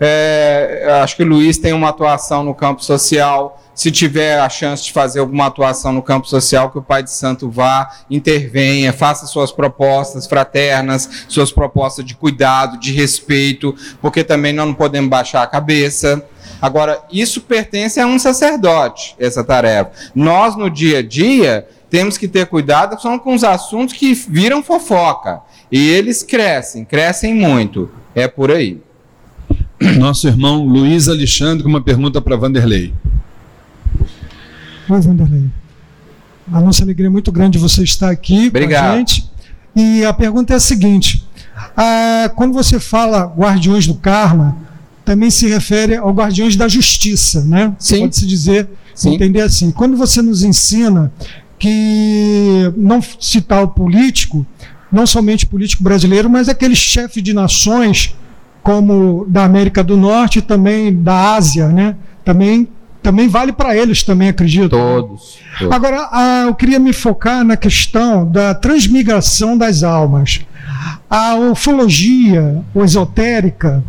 É, acho que o Luiz tem uma atuação no campo social. Se tiver a chance de fazer alguma atuação no campo social, que o Pai de Santo vá, intervenha, faça suas propostas fraternas, suas propostas de cuidado, de respeito, porque também nós não podemos baixar a cabeça. Agora, isso pertence a um sacerdote, essa tarefa. Nós, no dia a dia, temos que ter cuidado são com os assuntos que viram fofoca. E eles crescem, crescem muito. É por aí. Nosso irmão Luiz Alexandre com uma pergunta para Vanderlei. Oi, Vanderlei. A nossa alegria é muito grande você estar aqui Obrigado. com a gente. E a pergunta é a seguinte: ah, quando você fala guardiões do karma, também se refere ao guardiões da justiça, né? Sim. Pode-se dizer, Sim. entender assim. Quando você nos ensina que não citar o político, não somente político brasileiro, mas aqueles chefes de nações como da América do Norte e também da Ásia, né? Também também vale para eles também, acredito. Todos. todos. Agora, ah, eu queria me focar na questão da transmigração das almas. A ufologia, ou esotérica,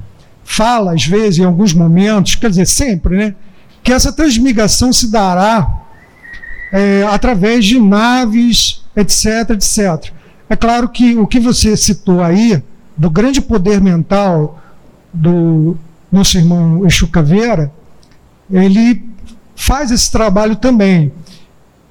fala às vezes, em alguns momentos, quer dizer, sempre, né? Que essa transmigração se dará é, através de naves, etc, etc. É claro que o que você citou aí, do grande poder mental do nosso irmão Exu Caveira, ele faz esse trabalho também.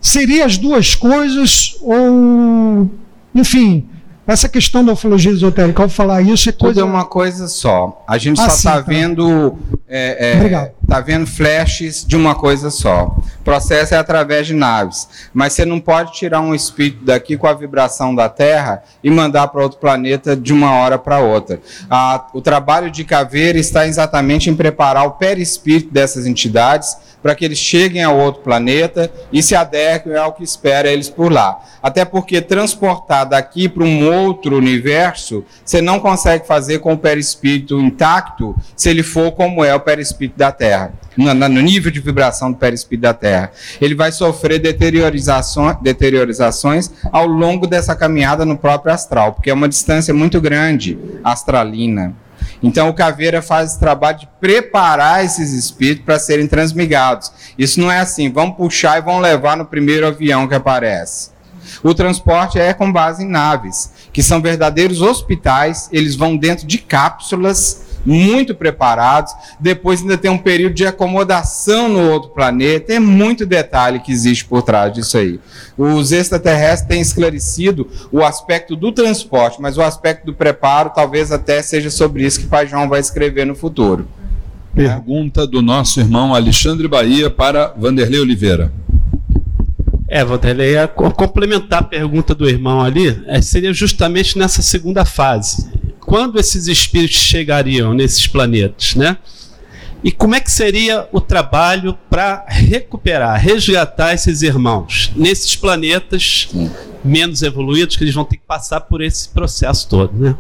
Seria as duas coisas ou, enfim, essa questão da ufologia esotérica, ao falar isso, é coisa. Tudo é uma coisa só. A gente ah, só está tá. vendo. É, é, tá vendo flashes de uma coisa só. O processo é através de naves. Mas você não pode tirar um espírito daqui com a vibração da Terra e mandar para outro planeta de uma hora para outra. o trabalho de Caveira está exatamente em preparar o perispírito dessas entidades para que eles cheguem a outro planeta e se adequem ao que espera eles por lá. Até porque transportar daqui para um outro universo, você não consegue fazer com o perispírito intacto se ele for como é o perispírito da Terra, no, nível de vibração do perispírito da Terra. Ele vai sofrer deteriorizações, deteriorizações ao longo dessa caminhada no próprio astral, porque é uma distância muito grande astralina. Então o Caveira faz esse trabalho de preparar esses espíritos para serem transmigados. Isso não é assim, vamos puxar e vão levar no primeiro avião que aparece. O transporte é com base em naves, que são verdadeiros hospitais, eles vão dentro de cápsulas muito preparados. Depois ainda tem um período de acomodação no outro planeta. É muito detalhe que existe por trás disso aí. Os extraterrestres têm esclarecido o aspecto do transporte, mas o aspecto do preparo talvez até seja sobre isso que o Pai João vai escrever no futuro. Pergunta do nosso irmão Alexandre Bahia para Vanderlei Oliveira. É, Vanderlei, a complementar a pergunta do irmão ali, é, seria justamente nessa segunda fase. Quando esses espíritos chegariam nesses planetas, né? E como é que seria o trabalho para recuperar, resgatar esses irmãos nesses planetas menos evoluídos que eles vão ter que passar por esse processo todo, né?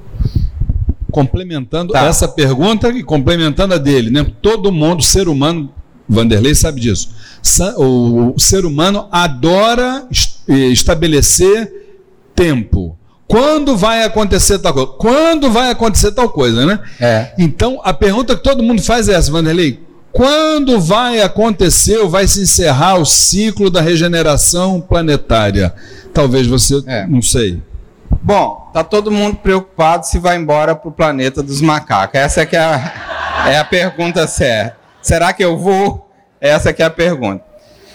Complementando tá. essa pergunta e complementando a dele, né? Todo mundo, ser humano, Vanderlei sabe disso o ser humano adora estabelecer tempo. Quando vai acontecer tal coisa? Quando vai acontecer tal coisa, né? É. Então, a pergunta que todo mundo faz é essa, Vanderlei. Quando vai acontecer ou vai se encerrar o ciclo da regeneração planetária? Talvez você, é. não sei. Bom, tá todo mundo preocupado se vai embora para o planeta dos macacos. Essa é, que é, a, é a pergunta certa. Será que eu vou essa é a pergunta.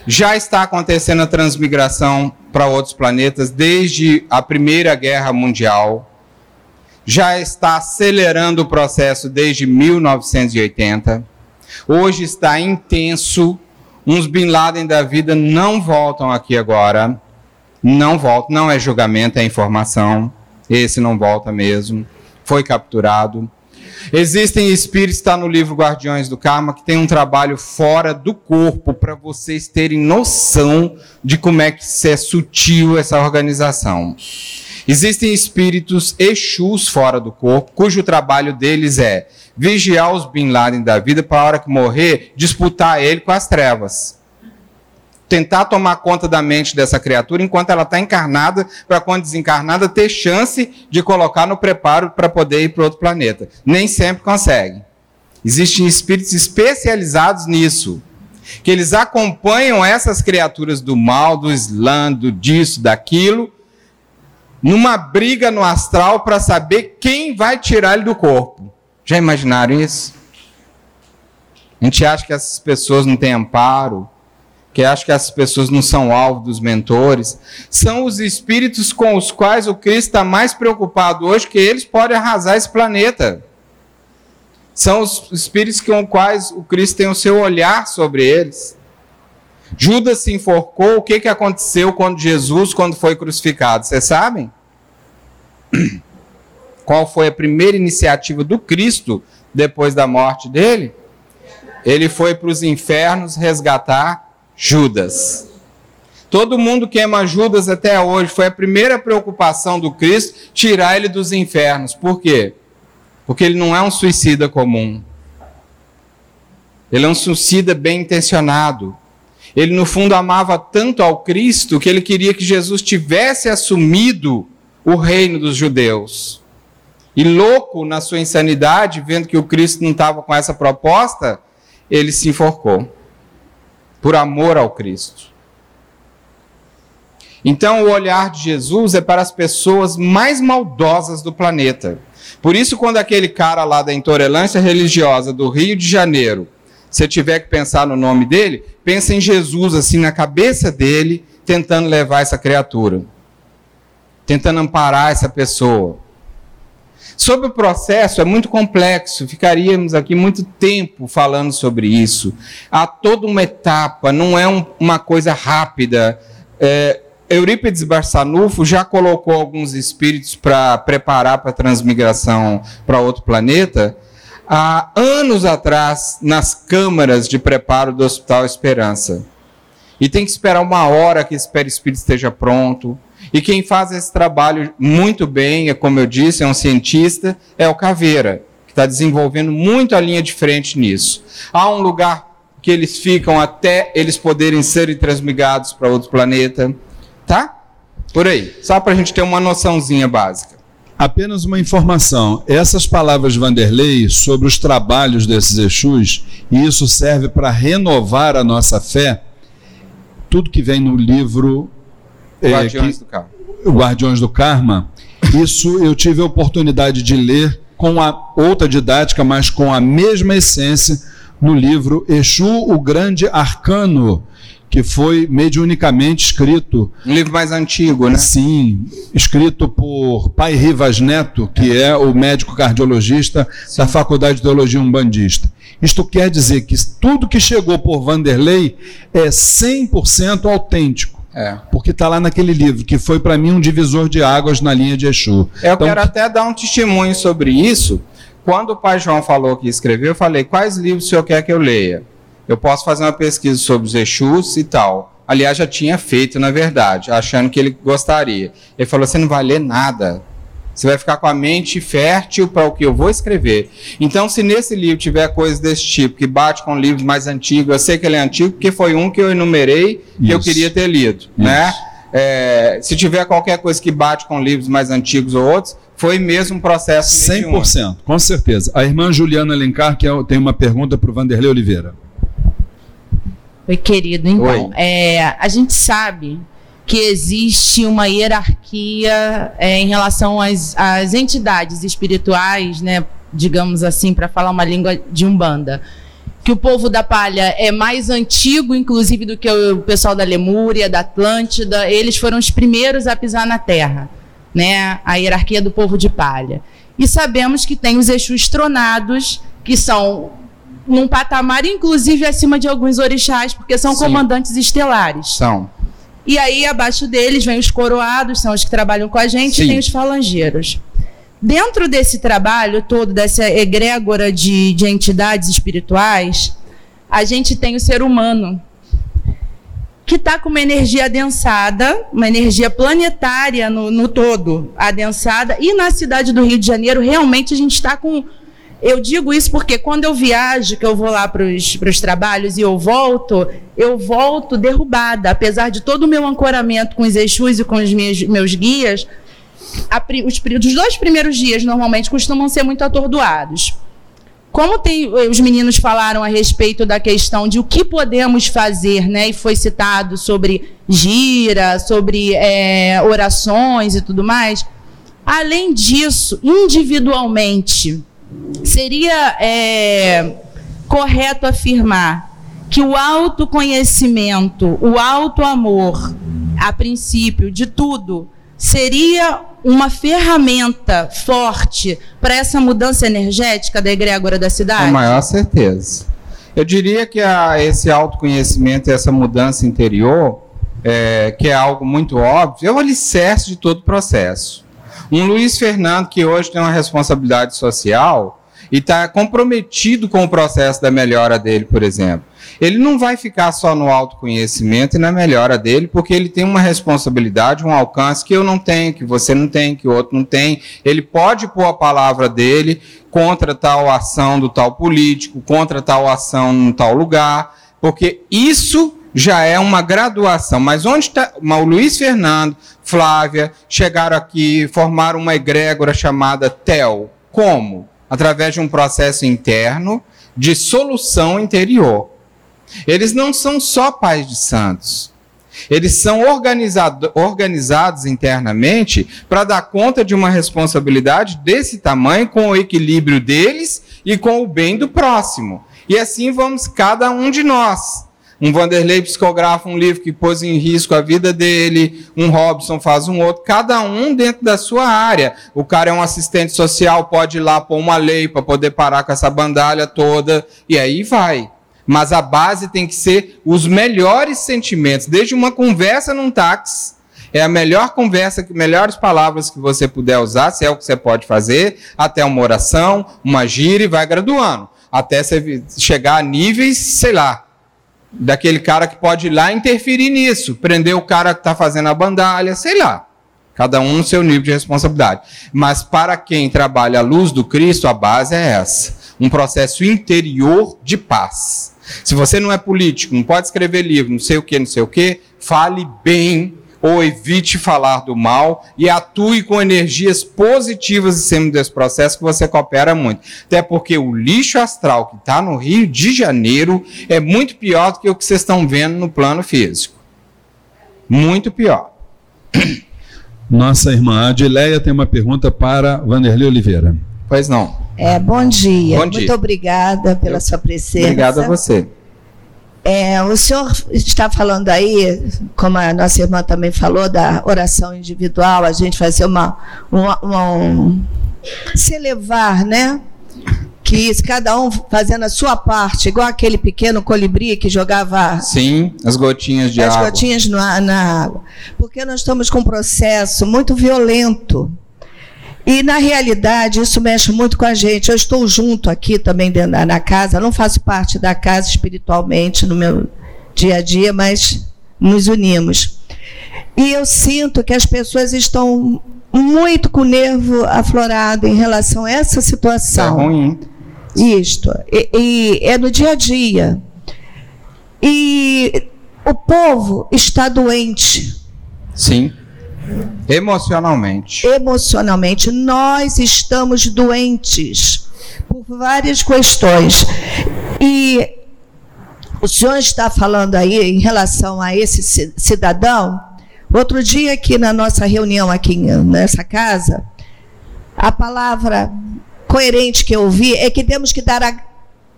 Já está acontecendo a transmigração para outros planetas desde a Primeira Guerra Mundial. Já está acelerando o processo desde 1980. Hoje está intenso. Uns Bin Laden da vida não voltam aqui agora. Não voltam. Não é julgamento, é informação. Esse não volta mesmo. Foi capturado. Existem espíritos, está no livro Guardiões do Karma, que tem um trabalho fora do corpo para vocês terem noção de como é que é sutil essa organização. Existem espíritos Exus fora do corpo, cujo trabalho deles é vigiar os Bin Laden da vida para a hora que morrer, disputar ele com as trevas tentar tomar conta da mente dessa criatura enquanto ela está encarnada, para quando desencarnada ter chance de colocar no preparo para poder ir para outro planeta. Nem sempre consegue. Existem espíritos especializados nisso, que eles acompanham essas criaturas do mal, do Islã, do disso, daquilo, numa briga no astral para saber quem vai tirar ele do corpo. Já imaginaram isso? A gente acha que essas pessoas não têm amparo, que acha que essas pessoas não são alvo dos mentores, são os espíritos com os quais o Cristo está mais preocupado hoje, que eles podem arrasar esse planeta. São os espíritos com os quais o Cristo tem o seu olhar sobre eles. Judas se enforcou, o que, que aconteceu quando Jesus, quando foi crucificado? Vocês sabem? Qual foi a primeira iniciativa do Cristo depois da morte dele? Ele foi para os infernos resgatar Judas. Todo mundo que ama Judas até hoje foi a primeira preocupação do Cristo tirar ele dos infernos. Por quê? Porque ele não é um suicida comum. Ele é um suicida bem intencionado. Ele, no fundo, amava tanto ao Cristo que ele queria que Jesus tivesse assumido o reino dos judeus. E louco na sua insanidade, vendo que o Cristo não estava com essa proposta, ele se enforcou por amor ao Cristo. Então, o olhar de Jesus é para as pessoas mais maldosas do planeta. Por isso, quando aquele cara lá da intolerância religiosa do Rio de Janeiro, você tiver que pensar no nome dele, pensa em Jesus assim na cabeça dele, tentando levar essa criatura, tentando amparar essa pessoa. Sobre o processo, é muito complexo, ficaríamos aqui muito tempo falando sobre isso. Há toda uma etapa, não é um, uma coisa rápida. É, Eurípides Barçanufo já colocou alguns espíritos para preparar para a transmigração para outro planeta há anos atrás nas câmaras de preparo do Hospital Esperança. E tem que esperar uma hora que esse perispírito esteja pronto. E quem faz esse trabalho muito bem, é como eu disse, é um cientista, é o Caveira, que está desenvolvendo muito a linha de frente nisso. Há um lugar que eles ficam até eles poderem serem transmigados para outro planeta, tá? Por aí, só para a gente ter uma noçãozinha básica. Apenas uma informação: essas palavras de Vanderlei sobre os trabalhos desses Exus, e isso serve para renovar a nossa fé, tudo que vem no livro Guardiões é, que, do Karma. Guardiões do Karma. Isso eu tive a oportunidade de ler com a outra didática, mas com a mesma essência, no livro Exu, o Grande Arcano, que foi mediunicamente escrito. Um livro mais antigo, né? Sim, escrito por Pai Rivas Neto, que é o médico cardiologista Sim. da Faculdade de Teologia Umbandista. Isto quer dizer que tudo que chegou por Vanderlei é 100% autêntico. É. Porque está lá naquele livro, que foi para mim um divisor de águas na linha de Exu. Eu então, quero até dar um testemunho sobre isso. Quando o pai João falou que escreveu, eu falei: quais livros o senhor quer que eu leia? Eu posso fazer uma pesquisa sobre os Exus e tal. Aliás, já tinha feito, na verdade, achando que ele gostaria. Ele falou: você não vai ler nada. Você vai ficar com a mente fértil para o que eu vou escrever. Então, se nesse livro tiver coisas desse tipo, que bate com livros mais antigos, eu sei que ele é antigo, porque foi um que eu enumerei que Isso. eu queria ter lido. Né? É, se tiver qualquer coisa que bate com livros mais antigos ou outros, foi mesmo um processo 100%, com certeza. A irmã Juliana Alencar que é, tem uma pergunta para o Vanderlei Oliveira. Oi, querido. Então, Oi. É, a gente sabe que existe uma hierarquia é, em relação às, às, entidades espirituais, né, digamos assim, para falar uma língua de umbanda. Que o povo da palha é mais antigo, inclusive, do que o pessoal da Lemúria, da Atlântida. Eles foram os primeiros a pisar na terra, né? A hierarquia do povo de palha. E sabemos que tem os Exus tronados, que são num patamar, inclusive, acima de alguns orixás, porque são Sim. comandantes estelares. São. E aí, abaixo deles, vem os coroados, são os que trabalham com a gente, Sim. e tem os falangeiros. Dentro desse trabalho todo, dessa egrégora de, de entidades espirituais, a gente tem o ser humano, que está com uma energia adensada, uma energia planetária no, no todo, adensada, e na cidade do Rio de Janeiro, realmente a gente está com eu digo isso porque quando eu viajo, que eu vou lá para os trabalhos e eu volto, eu volto derrubada. Apesar de todo o meu ancoramento com os Exus e com os meus, meus guias, a, os, os dois primeiros dias normalmente costumam ser muito atordoados. Como tem, os meninos falaram a respeito da questão de o que podemos fazer, né? E foi citado sobre gira, sobre é, orações e tudo mais. Além disso, individualmente, seria é, correto afirmar que o autoconhecimento, o autoamor, a princípio de tudo, seria uma ferramenta forte para essa mudança energética da egrégora da cidade? Com maior certeza. Eu diria que a, esse autoconhecimento essa mudança interior, é, que é algo muito óbvio, é o alicerce de todo o processo. Um Luiz Fernando que hoje tem uma responsabilidade social e está comprometido com o processo da melhora dele, por exemplo. Ele não vai ficar só no autoconhecimento e na melhora dele, porque ele tem uma responsabilidade, um alcance que eu não tenho, que você não tem, que o outro não tem. Ele pode pôr a palavra dele contra tal ação do tal político, contra tal ação no tal lugar, porque isso já é uma graduação. Mas onde está. O Luiz Fernando, Flávia, chegaram aqui, formaram uma egrégora chamada TEL. Como? Através de um processo interno de solução interior. Eles não são só pais de santos. Eles são organizado, organizados internamente para dar conta de uma responsabilidade desse tamanho, com o equilíbrio deles e com o bem do próximo. E assim vamos cada um de nós. Um Vanderlei psicografa um livro que pôs em risco a vida dele, um Robson faz um outro, cada um dentro da sua área. O cara é um assistente social, pode ir lá pôr uma lei para poder parar com essa bandalha toda, e aí vai. Mas a base tem que ser os melhores sentimentos, desde uma conversa num táxi, é a melhor conversa, melhores palavras que você puder usar, se é o que você pode fazer, até uma oração, uma gira e vai graduando. Até chegar a níveis, sei lá, daquele cara que pode ir lá interferir nisso, prender o cara que está fazendo a bandalha, sei lá. Cada um no seu nível de responsabilidade. Mas para quem trabalha a luz do Cristo, a base é essa: um processo interior de paz. Se você não é político, não pode escrever livro, não sei o que, não sei o que, fale bem ou evite falar do mal e atue com energias positivas em cima desse processo que você coopera muito. Até porque o lixo astral que está no Rio de Janeiro é muito pior do que o que vocês estão vendo no plano físico. Muito pior. Nossa irmã Adileia tem uma pergunta para Vanderlei Oliveira. Pois não. É, bom dia. Bom dia. Muito obrigada pela Eu- sua presença. Obrigado a você. É, o senhor está falando aí, como a nossa irmã também falou, da oração individual, a gente fazer uma. uma, uma- um, se elevar, né? Que cada um fazendo a sua parte, igual aquele pequeno colibri que jogava Sim, as gotinhas de as água. gotinhas no a- na água. Porque nós estamos com um processo muito violento. E, na realidade, isso mexe muito com a gente. Eu estou junto aqui também dentro na casa, não faço parte da casa espiritualmente no meu dia a dia, mas nos unimos. E eu sinto que as pessoas estão muito com o nervo aflorado em relação a essa Isso é situação. ruim. Isto. E, e é no dia a dia. E o povo está doente Sim. Emocionalmente. emocionalmente. Nós estamos doentes por várias questões. E o senhor está falando aí em relação a esse ci- cidadão. Outro dia aqui na nossa reunião aqui nessa casa, a palavra coerente que eu ouvi é que temos que dar a,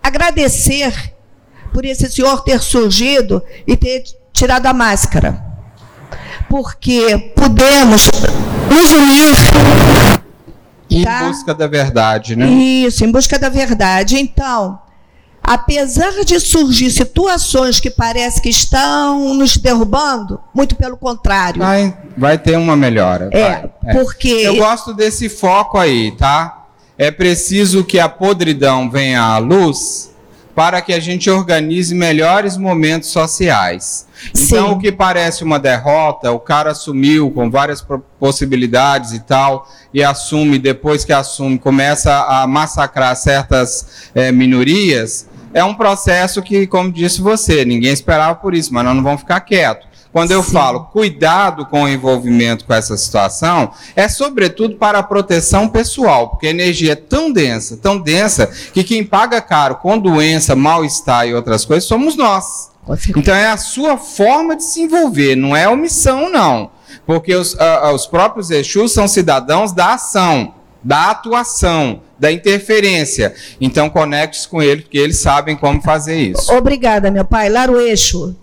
agradecer por esse senhor ter surgido e ter tirado a máscara. Porque podemos nos unir Em Tá. busca da verdade, né? isso, em busca da verdade. Então, apesar de surgir situações que parece que estão nos derrubando, muito pelo contrário. Vai, vai ter uma melhora. é. É. porque Eu gosto desse foco aí, tá? É preciso que a podridão venha à luz para que a gente organize melhores momentos sociais. Então, Sim. o que parece uma derrota, o cara assumiu com várias possibilidades e tal, e assume, depois que assume, começa a massacrar certas eh, minorias, é um processo que, como disse você, ninguém esperava por isso, mas nós não vamos ficar quietos. Quando eu Sim. falo cuidado com o envolvimento com essa situação, é sobretudo para a proteção pessoal, porque a energia é tão densa, tão densa, que quem paga caro com doença, mal-estar e outras coisas somos nós. Então é a sua forma de se envolver, não é omissão, não. Porque os, ah, os próprios Exus são cidadãos da ação, da atuação, da interferência. Então conecte-se com eles, porque eles sabem como fazer isso. Obrigada, meu pai. Laro Eixo.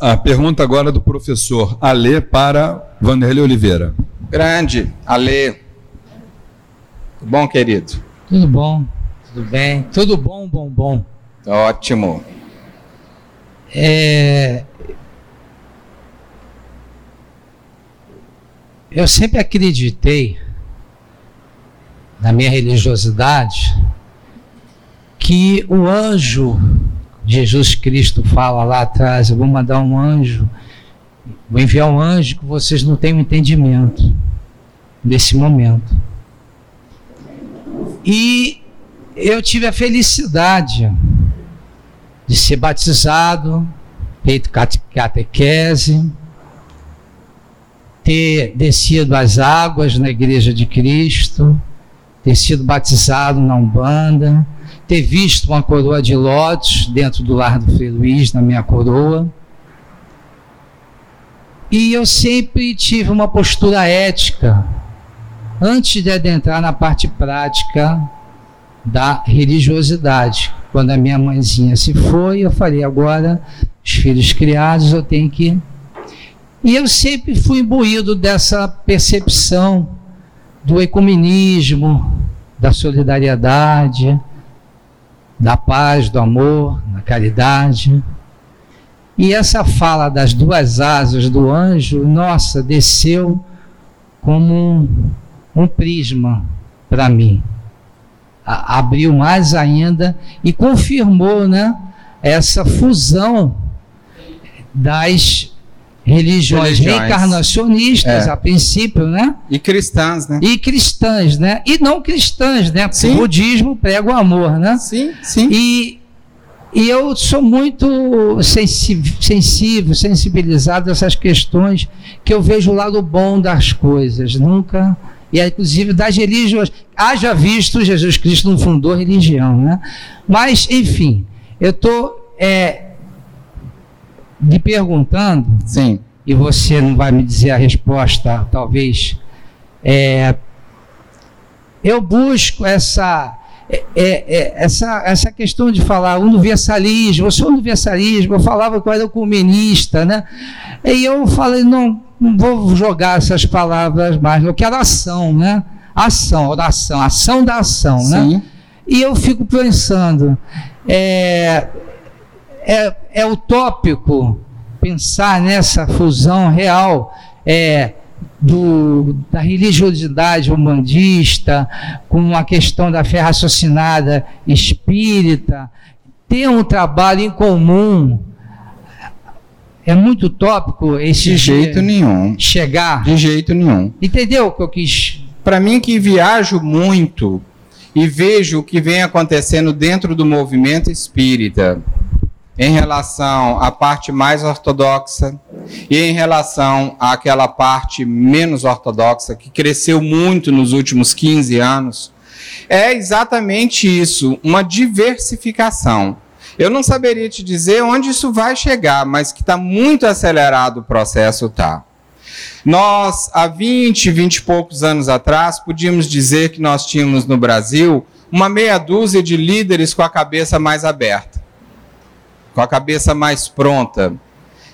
É. A pergunta agora do professor Alê para Vanderlei Oliveira. Grande, Ale. Tudo bom, querido? Tudo bom, tudo bem, tudo bom, bom, bom. Ótimo. É... Eu sempre acreditei, na minha religiosidade, que o anjo, Jesus Cristo fala lá atrás, eu vou mandar um anjo, vou enviar um anjo que vocês não têm um entendimento nesse momento. E eu tive a felicidade de ser batizado, feito cate- catequese, ter descido as águas na Igreja de Cristo, ter sido batizado na Umbanda, ter visto uma coroa de lótus dentro do lar do Frei Luiz, na minha coroa. E eu sempre tive uma postura ética, antes de adentrar na parte prática da religiosidade. Quando a minha mãezinha se foi, eu falei, agora os filhos criados eu tenho que. E eu sempre fui imbuído dessa percepção do ecumenismo, da solidariedade, da paz, do amor, da caridade. E essa fala das duas asas do anjo, nossa, desceu como um, um prisma para mim a- abriu mais ainda e confirmou né, essa fusão das religiões, Religiões. reencarnacionistas, É. a princípio, né? E cristãs, né? E cristãs, né? E não cristãs, né? Porque Sim. o budismo prega o amor, né? Sim, sim. E, e eu sou muito sensível, sensibilizado a essas questões que eu vejo o lado bom das coisas, nunca. E inclusive das religiões. Haja visto, Jesus Cristo não fundou religião, né? Mas, enfim, eu estou lhe perguntando, Sim. e você não vai me dizer a resposta, talvez. é, eu busco essa é, é, é, essa, essa questão de falar universalismo, eu sou universalismo, eu falava que eu era comunista, né? E eu falei, não, não vou jogar essas palavras mais, eu quero ação, né? Ação, oração, ação da ação, né? Sim. né? E eu fico pensando, é, é, é utópico pensar nessa fusão real, é, do, da religiosidade humanista, com a questão da fé raciocinada espírita, ter um trabalho em comum. É muito tópico esse De jeito nenhum. Chegar. De jeito nenhum. Entendeu o que eu quis? Para mim que viajo muito e vejo o que vem acontecendo dentro do movimento espírita, em relação à parte mais ortodoxa e em relação àquela parte menos ortodoxa, que cresceu muito nos últimos 15 anos, é exatamente isso, uma diversificação. Eu não saberia te dizer onde isso vai chegar, mas que está muito acelerado o processo, tá. Nós, há 20, 20 e poucos anos atrás, podíamos dizer que nós tínhamos no Brasil uma meia dúzia de líderes com a cabeça mais aberta com a cabeça mais pronta.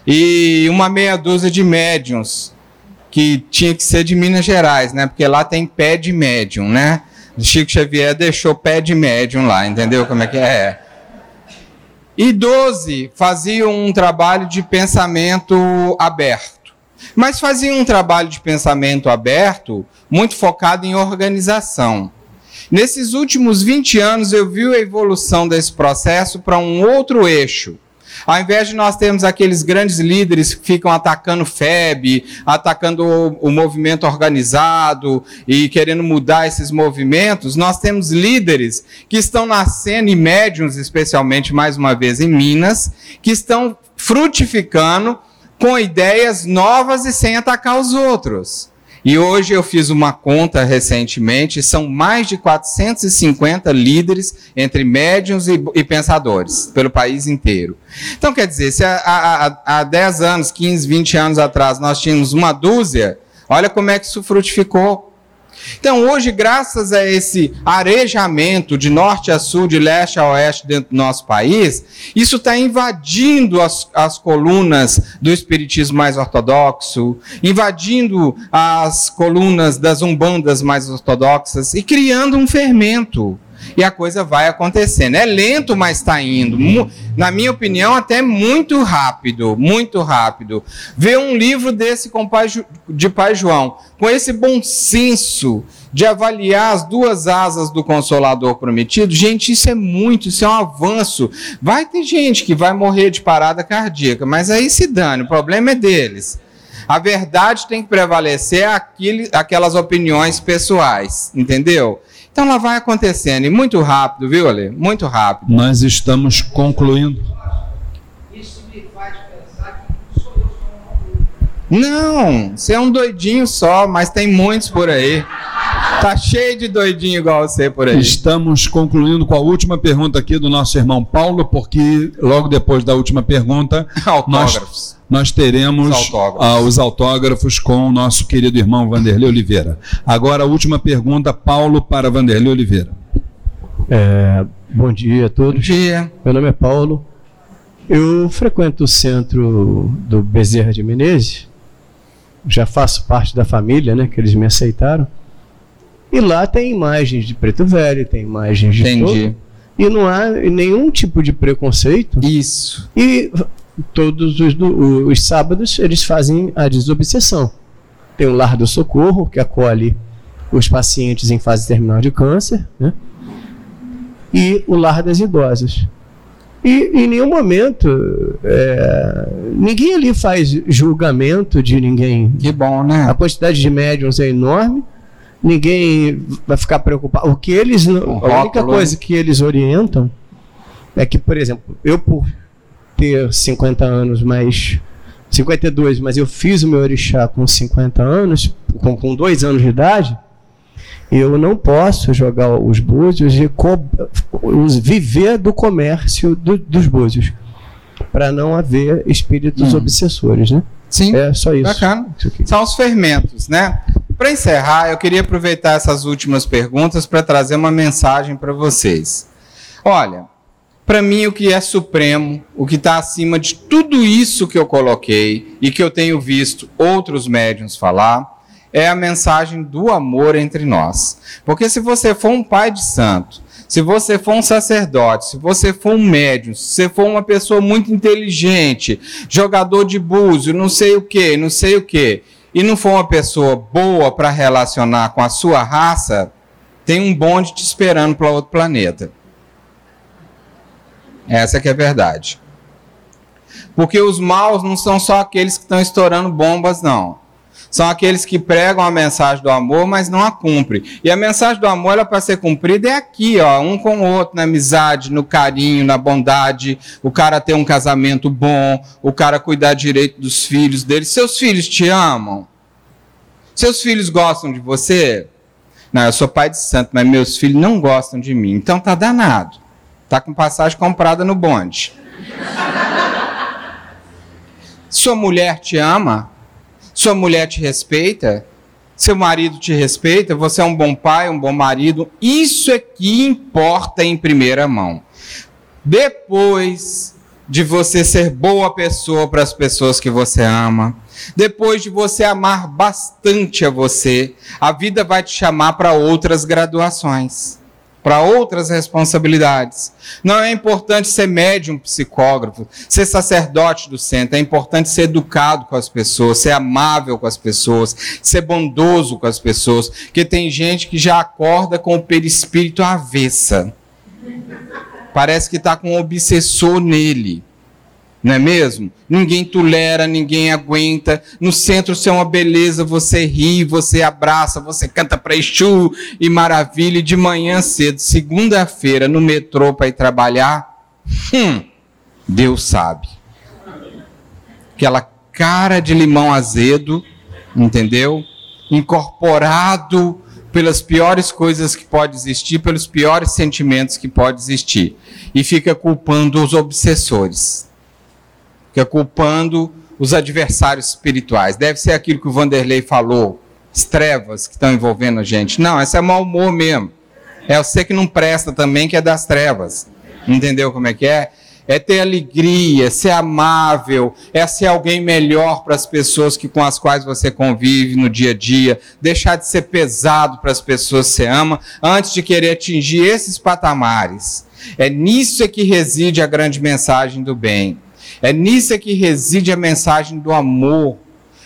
E uma meia dúzia de médiums, que tinha que ser de Minas Gerais, né? Porque lá tem pé de médium, né? Chico Xavier deixou pé de médium lá, entendeu como é que é? E 12 faziam um trabalho de pensamento aberto. Mas faziam um trabalho de pensamento aberto muito focado em organização. Nesses últimos 20 anos, eu vi a evolução desse processo para um outro eixo. Ao invés de nós termos aqueles grandes líderes que ficam atacando FEB, atacando o, movimento organizado e querendo mudar esses movimentos, nós temos líderes que estão nascendo, e médiums especialmente, mais uma vez, em Minas, que estão frutificando com ideias novas e sem atacar os outros. E hoje eu fiz uma conta recentemente, são mais de 450 líderes entre médiums e, e pensadores pelo país inteiro. Então, quer dizer, se há, há, há 10 anos, 15, 20 anos atrás nós tínhamos uma dúzia, olha como é que isso frutificou. Então, hoje, graças a esse arejamento de norte a sul, de leste a oeste dentro do nosso país, isso está invadindo as, as colunas do espiritismo mais ortodoxo, invadindo as colunas das umbandas mais ortodoxas e criando um fermento e a coisa vai acontecendo. É lento, mas está indo. Na minha opinião, até muito rápido, muito rápido. Ver um livro desse com pai, de Pai João, com esse bom senso de avaliar as duas asas do Consolador prometido, gente, isso é muito, isso é um avanço. Vai ter gente que vai morrer de parada cardíaca, mas aí se dane, o problema é deles. A verdade tem que prevalecer aquele, aquelas opiniões pessoais, entendeu? Então ela vai acontecendo, e muito rápido, viu, Ale? Muito rápido. Nós estamos concluindo. Isso me faz pensar que sou eu só um Não, você é um doidinho só, mas tem muitos por aí. Tá cheio de doidinho igual você por aí. Estamos concluindo com a última pergunta aqui do nosso irmão Paulo, porque logo depois da última pergunta, nós, nós teremos os autógrafos. Ah, os autógrafos. com o nosso querido irmão Vanderlei Oliveira. Agora a última pergunta, Paulo para Vanderlei Oliveira. É, bom dia a todos. Bom dia. Meu nome é Paulo. Eu frequento o centro do Bezerra de Menezes. Já faço parte da família, né? Que eles me aceitaram. E lá tem imagens de preto velho, tem imagens de Entendi. Todo, e não há nenhum tipo de preconceito. Isso. E todos os, os sábados eles fazem a desobsessão. Tem o Lar do Socorro, que acolhe os pacientes em fase terminal de câncer, né? e o Lar das Idosas. E em nenhum momento é, ninguém ali faz julgamento de ninguém. Que bom, né? A quantidade de médiums é enorme ninguém vai ficar preocupado. O que eles não, a única coisa que eles orientam é que, por exemplo, eu por ter 50 anos, mas 52, mas eu fiz o meu orixá com 50 anos, com, com dois anos de idade, eu não posso jogar os búzios e viver do comércio do, dos búzios, para não haver espíritos hum. obsessores, né? Sim. É só isso. Bacana. São os fermentos, né? para encerrar, eu queria aproveitar essas últimas perguntas para trazer uma mensagem para vocês. Olha, para mim o que é supremo, o que está acima de tudo isso que eu coloquei e que eu tenho visto outros médiums falar, é a mensagem do amor entre nós. Porque se você for um pai de santo, se você for um sacerdote, se você for um médium, se você for uma pessoa muito inteligente, jogador de búzio, não sei o que, não sei o que, e não for uma pessoa boa para relacionar com a sua raça, tem um bonde te esperando para outro planeta. Essa que é a verdade. Porque os maus não são só aqueles que estão estourando bombas, não. São aqueles que pregam a mensagem do amor, mas não a cumprem. E a mensagem do amor, ela para ser cumprida é aqui, ó, um com o outro, na amizade, no carinho, na bondade, o cara ter um casamento bom, o cara cuidar direito dos filhos dele. Seus filhos te amam? Seus filhos gostam de você? Não, eu sou pai de santo, mas meus filhos não gostam de mim. Então tá danado. Tá com passagem comprada no bonde. Sua mulher te ama? Sua mulher te respeita? Seu marido te respeita? Você é um bom pai, um bom marido? Isso é que importa em primeira mão. Depois de você ser boa pessoa para as pessoas que você ama, depois de você amar bastante a você, a vida vai te chamar para outras graduações para outras responsabilidades. Não é importante ser médium psicógrafo, ser sacerdote do centro, é importante ser educado com as pessoas, ser amável com as pessoas, ser bondoso com as pessoas, porque tem gente que já acorda com o perispírito avessa. Parece que está com um obsessor nele não é mesmo? Ninguém tolera, ninguém aguenta. No centro você é uma beleza, você ri, você abraça, você canta para Exu e maravilha. E de manhã cedo, segunda-feira, no metrô para ir trabalhar, hum, Deus sabe. Aquela cara de limão azedo, entendeu? Incorporado pelas piores coisas que pode existir, pelos piores sentimentos que pode existir. E fica culpando os obsessores fica culpando os adversários espirituais. Deve ser aquilo que o Vanderlei falou, as trevas que estão envolvendo a gente. Não, esse é mau humor mesmo. É você que não presta também, que é das trevas. Entendeu como é que é? É ter alegria, ser amável, é ser alguém melhor para as pessoas que, com as quais você convive no dia a dia, deixar de ser pesado para as pessoas que você ama, antes de querer atingir esses patamares. É nisso é que reside a grande mensagem do bem. É nisso é que reside a mensagem do amor.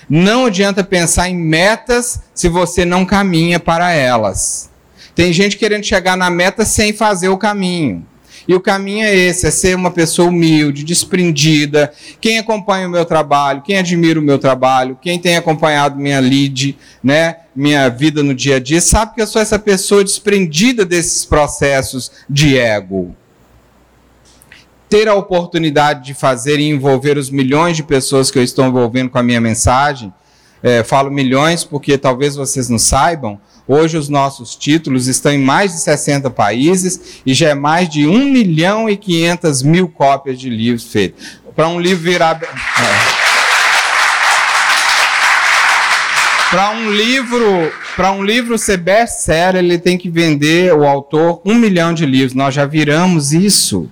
Não adianta pensar em metas se você não caminha para elas. Tem gente querendo chegar na meta sem fazer o caminho. E o caminho é esse: é ser uma pessoa humilde, desprendida. Quem acompanha o meu trabalho, quem admira o meu trabalho, quem tem acompanhado minha lead, né, minha vida no dia a dia, sabe que eu sou essa pessoa desprendida desses processos de ego ter a oportunidade de fazer e envolver os milhões de pessoas que eu estou envolvendo com a minha mensagem, é, falo milhões porque talvez vocês não saibam, hoje os nossos títulos estão em mais de 60 países e já é mais de 1 milhão e 500 mil cópias de livros feitos. Para um livro virar. É. Para um livro, para um livro ser best-seller, ele tem que vender o autor um milhão de livros. Nós já viramos isso.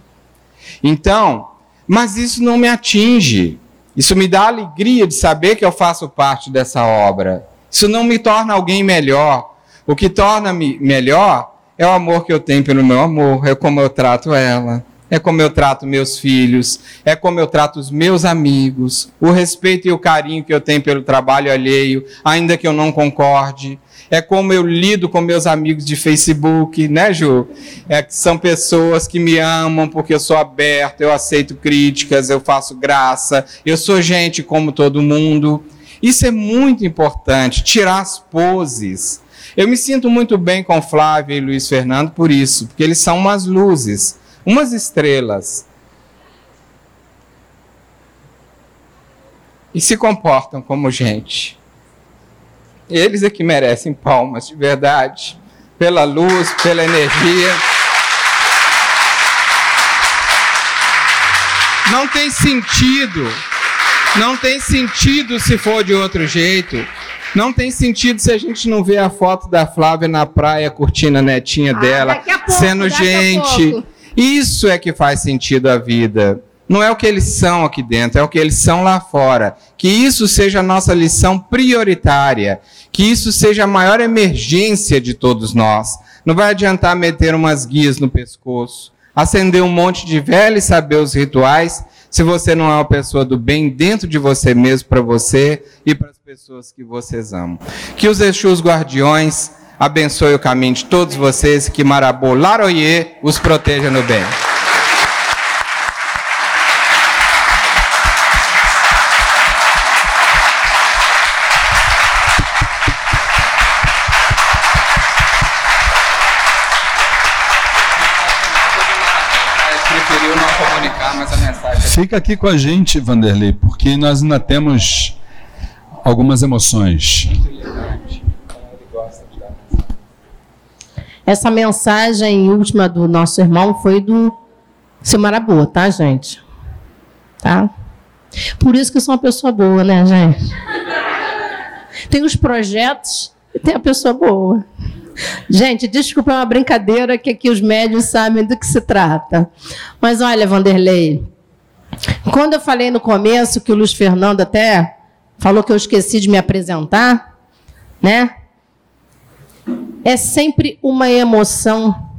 Então, mas isso não me atinge. Isso me dá alegria de saber que eu faço parte dessa obra. Isso não me torna alguém melhor. O que torna-me melhor é o amor que eu tenho pelo meu amor, é como eu trato ela, é como eu trato meus filhos, é como eu trato os meus amigos, o respeito e o carinho que eu tenho pelo trabalho alheio, ainda que eu não concorde, é como eu lido com meus amigos de Facebook, né, Ju? É são pessoas que me amam porque eu sou aberto, eu aceito críticas, eu faço graça, eu sou gente como todo mundo. Isso é muito importante, tirar as poses. Eu me sinto muito bem com Flávia e Luiz Fernando por isso, porque eles são umas luzes, umas estrelas. E se comportam como gente. Eles é que merecem palmas, de verdade, pela luz, pela energia. Não tem sentido, não tem sentido se for de outro jeito. Não tem sentido se a gente não vê a foto da Flávia na praia curtindo a netinha Ah, dela, pouco, sendo gente. Isso é que faz sentido a vida. Não é o que eles são aqui dentro, é o que eles são lá fora. Que isso seja a nossa lição prioritária. Que isso seja a maior emergência de todos nós. Não vai adiantar meter umas guias no pescoço, acender um monte de vela e saber os rituais, se você não é uma pessoa do bem dentro de você mesmo, para você e para as pessoas que vocês amam. Que os Exus guardiões abençoe o caminho de todos vocês e que Marabô Laroye os proteja no bem. Preferiu não comunicar, mas a mensagem Fica aqui com a gente, Vanderlei, porque nós ainda temos algumas emoções. Essa mensagem última do nosso irmão foi do seu Maraboa, tá, gente? Tá? Por isso que eu sou uma pessoa boa, né, gente? Tem os projetos e tem a pessoa boa. Gente, desculpa, é uma brincadeira que aqui os médios sabem do que se trata. Mas olha, Vanderlei, quando eu falei no começo que o Luiz Fernando até falou que eu esqueci de me apresentar, né? É sempre uma emoção.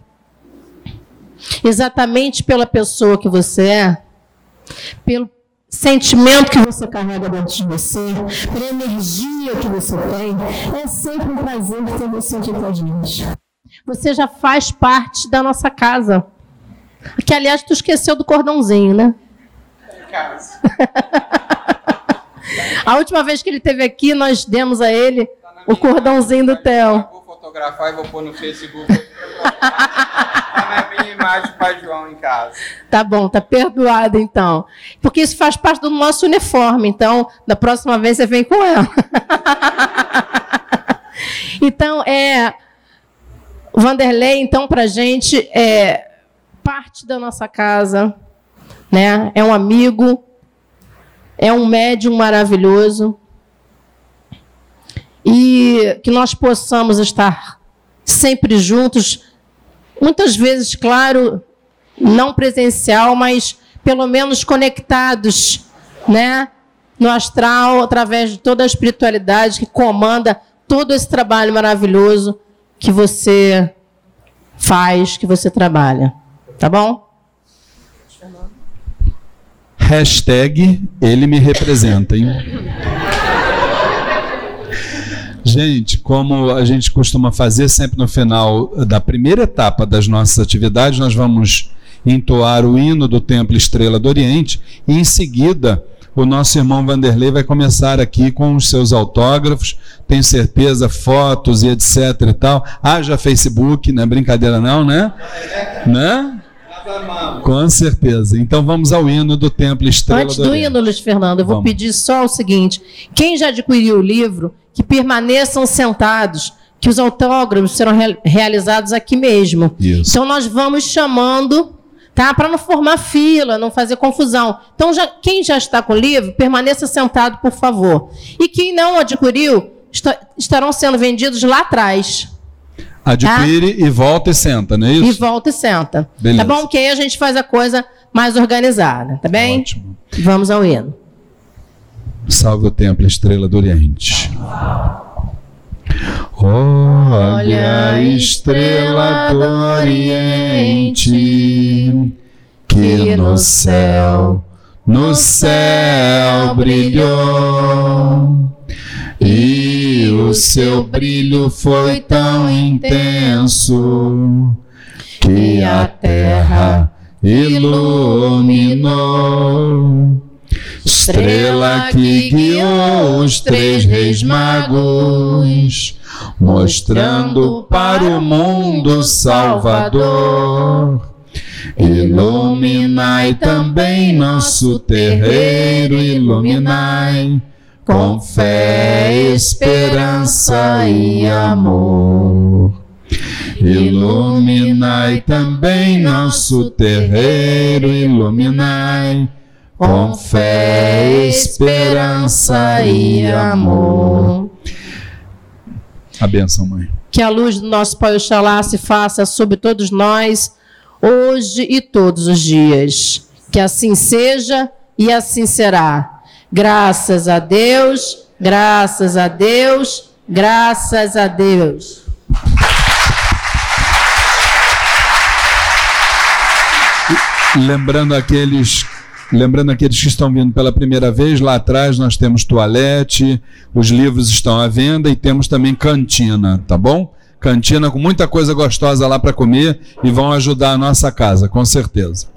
Exatamente pela pessoa que você é, pelo sentimento que você carrega dentro de você, pela energia que você tem, é sempre um prazer ter você aqui com a gente. Você já faz parte da nossa casa. Que, aliás, tu esqueceu do cordãozinho, né? A última vez que ele esteve aqui, nós demos a ele o cordãozinho do Theo. Fotografar e vou pôr no Facebook. Tá na minha imagem Pai João em casa. Tá bom, tá perdoado então. Porque isso faz parte do nosso uniforme, então, da próxima vez você vem com ela. então, é. Vanderlei, então, pra gente, é parte da nossa casa, né? É um amigo, é um médium maravilhoso. E que nós possamos estar sempre juntos, muitas vezes, claro, não presencial, mas pelo menos conectados, né, no astral, através de toda a espiritualidade que comanda todo esse trabalho maravilhoso que você faz, que você trabalha. Tá bom? Hashtag ele me representa, hein? Gente, como a gente costuma fazer sempre no final da primeira etapa das nossas atividades, nós vamos entoar o hino do Templo Estrela do Oriente e em seguida o nosso irmão Vanderlei vai começar aqui com os seus autógrafos, tenho certeza, fotos e etc e tal. Haja Facebook, não é brincadeira não, né? Né? Com certeza. Então vamos ao hino do Templo Estrela Antes do do hino, Luiz Fernando, eu vou Vamos. pedir só o seguinte: quem já adquiriu o livro, que permaneçam sentados, que os autógrafos serão re- realizados aqui mesmo. Isso. Então nós vamos chamando, tá? Para não formar fila, não fazer confusão. Então já- quem já está com o livro, permaneça sentado, por favor. E quem não adquiriu, esta- estarão sendo vendidos lá atrás. Adquire e volta e senta, não é Tá? E isso? volta e senta. Beleza. Tá bom? Que aí a gente faz a coisa mais organizada, tá bem? Ótimo. Vamos ao hino. Salve o Templo Estrela do Oriente. Olha a estrela do Oriente que no céu, no céu brilhou. E o seu brilho foi tão intenso que a terra iluminou. Estrela que guiou os três reis magos, mostrando para o mundo Salvador. Iluminai também nosso terreiro, iluminai com fé, esperança e amor. Iluminai também nosso terreiro, iluminai com fé, esperança e amor. A benção, mãe. Que a luz do nosso Pai Oxalá se faça sobre todos nós, hoje e todos os dias. Que assim seja e assim será. Graças a Deus, graças a Deus, graças a Deus. Lembrando aqueles Lembrando aqueles que estão vindo pela primeira vez, lá atrás nós temos toalete, os livros estão à venda e temos também cantina, tá bom? Cantina com muita coisa gostosa lá para comer e vão ajudar a nossa casa, com certeza.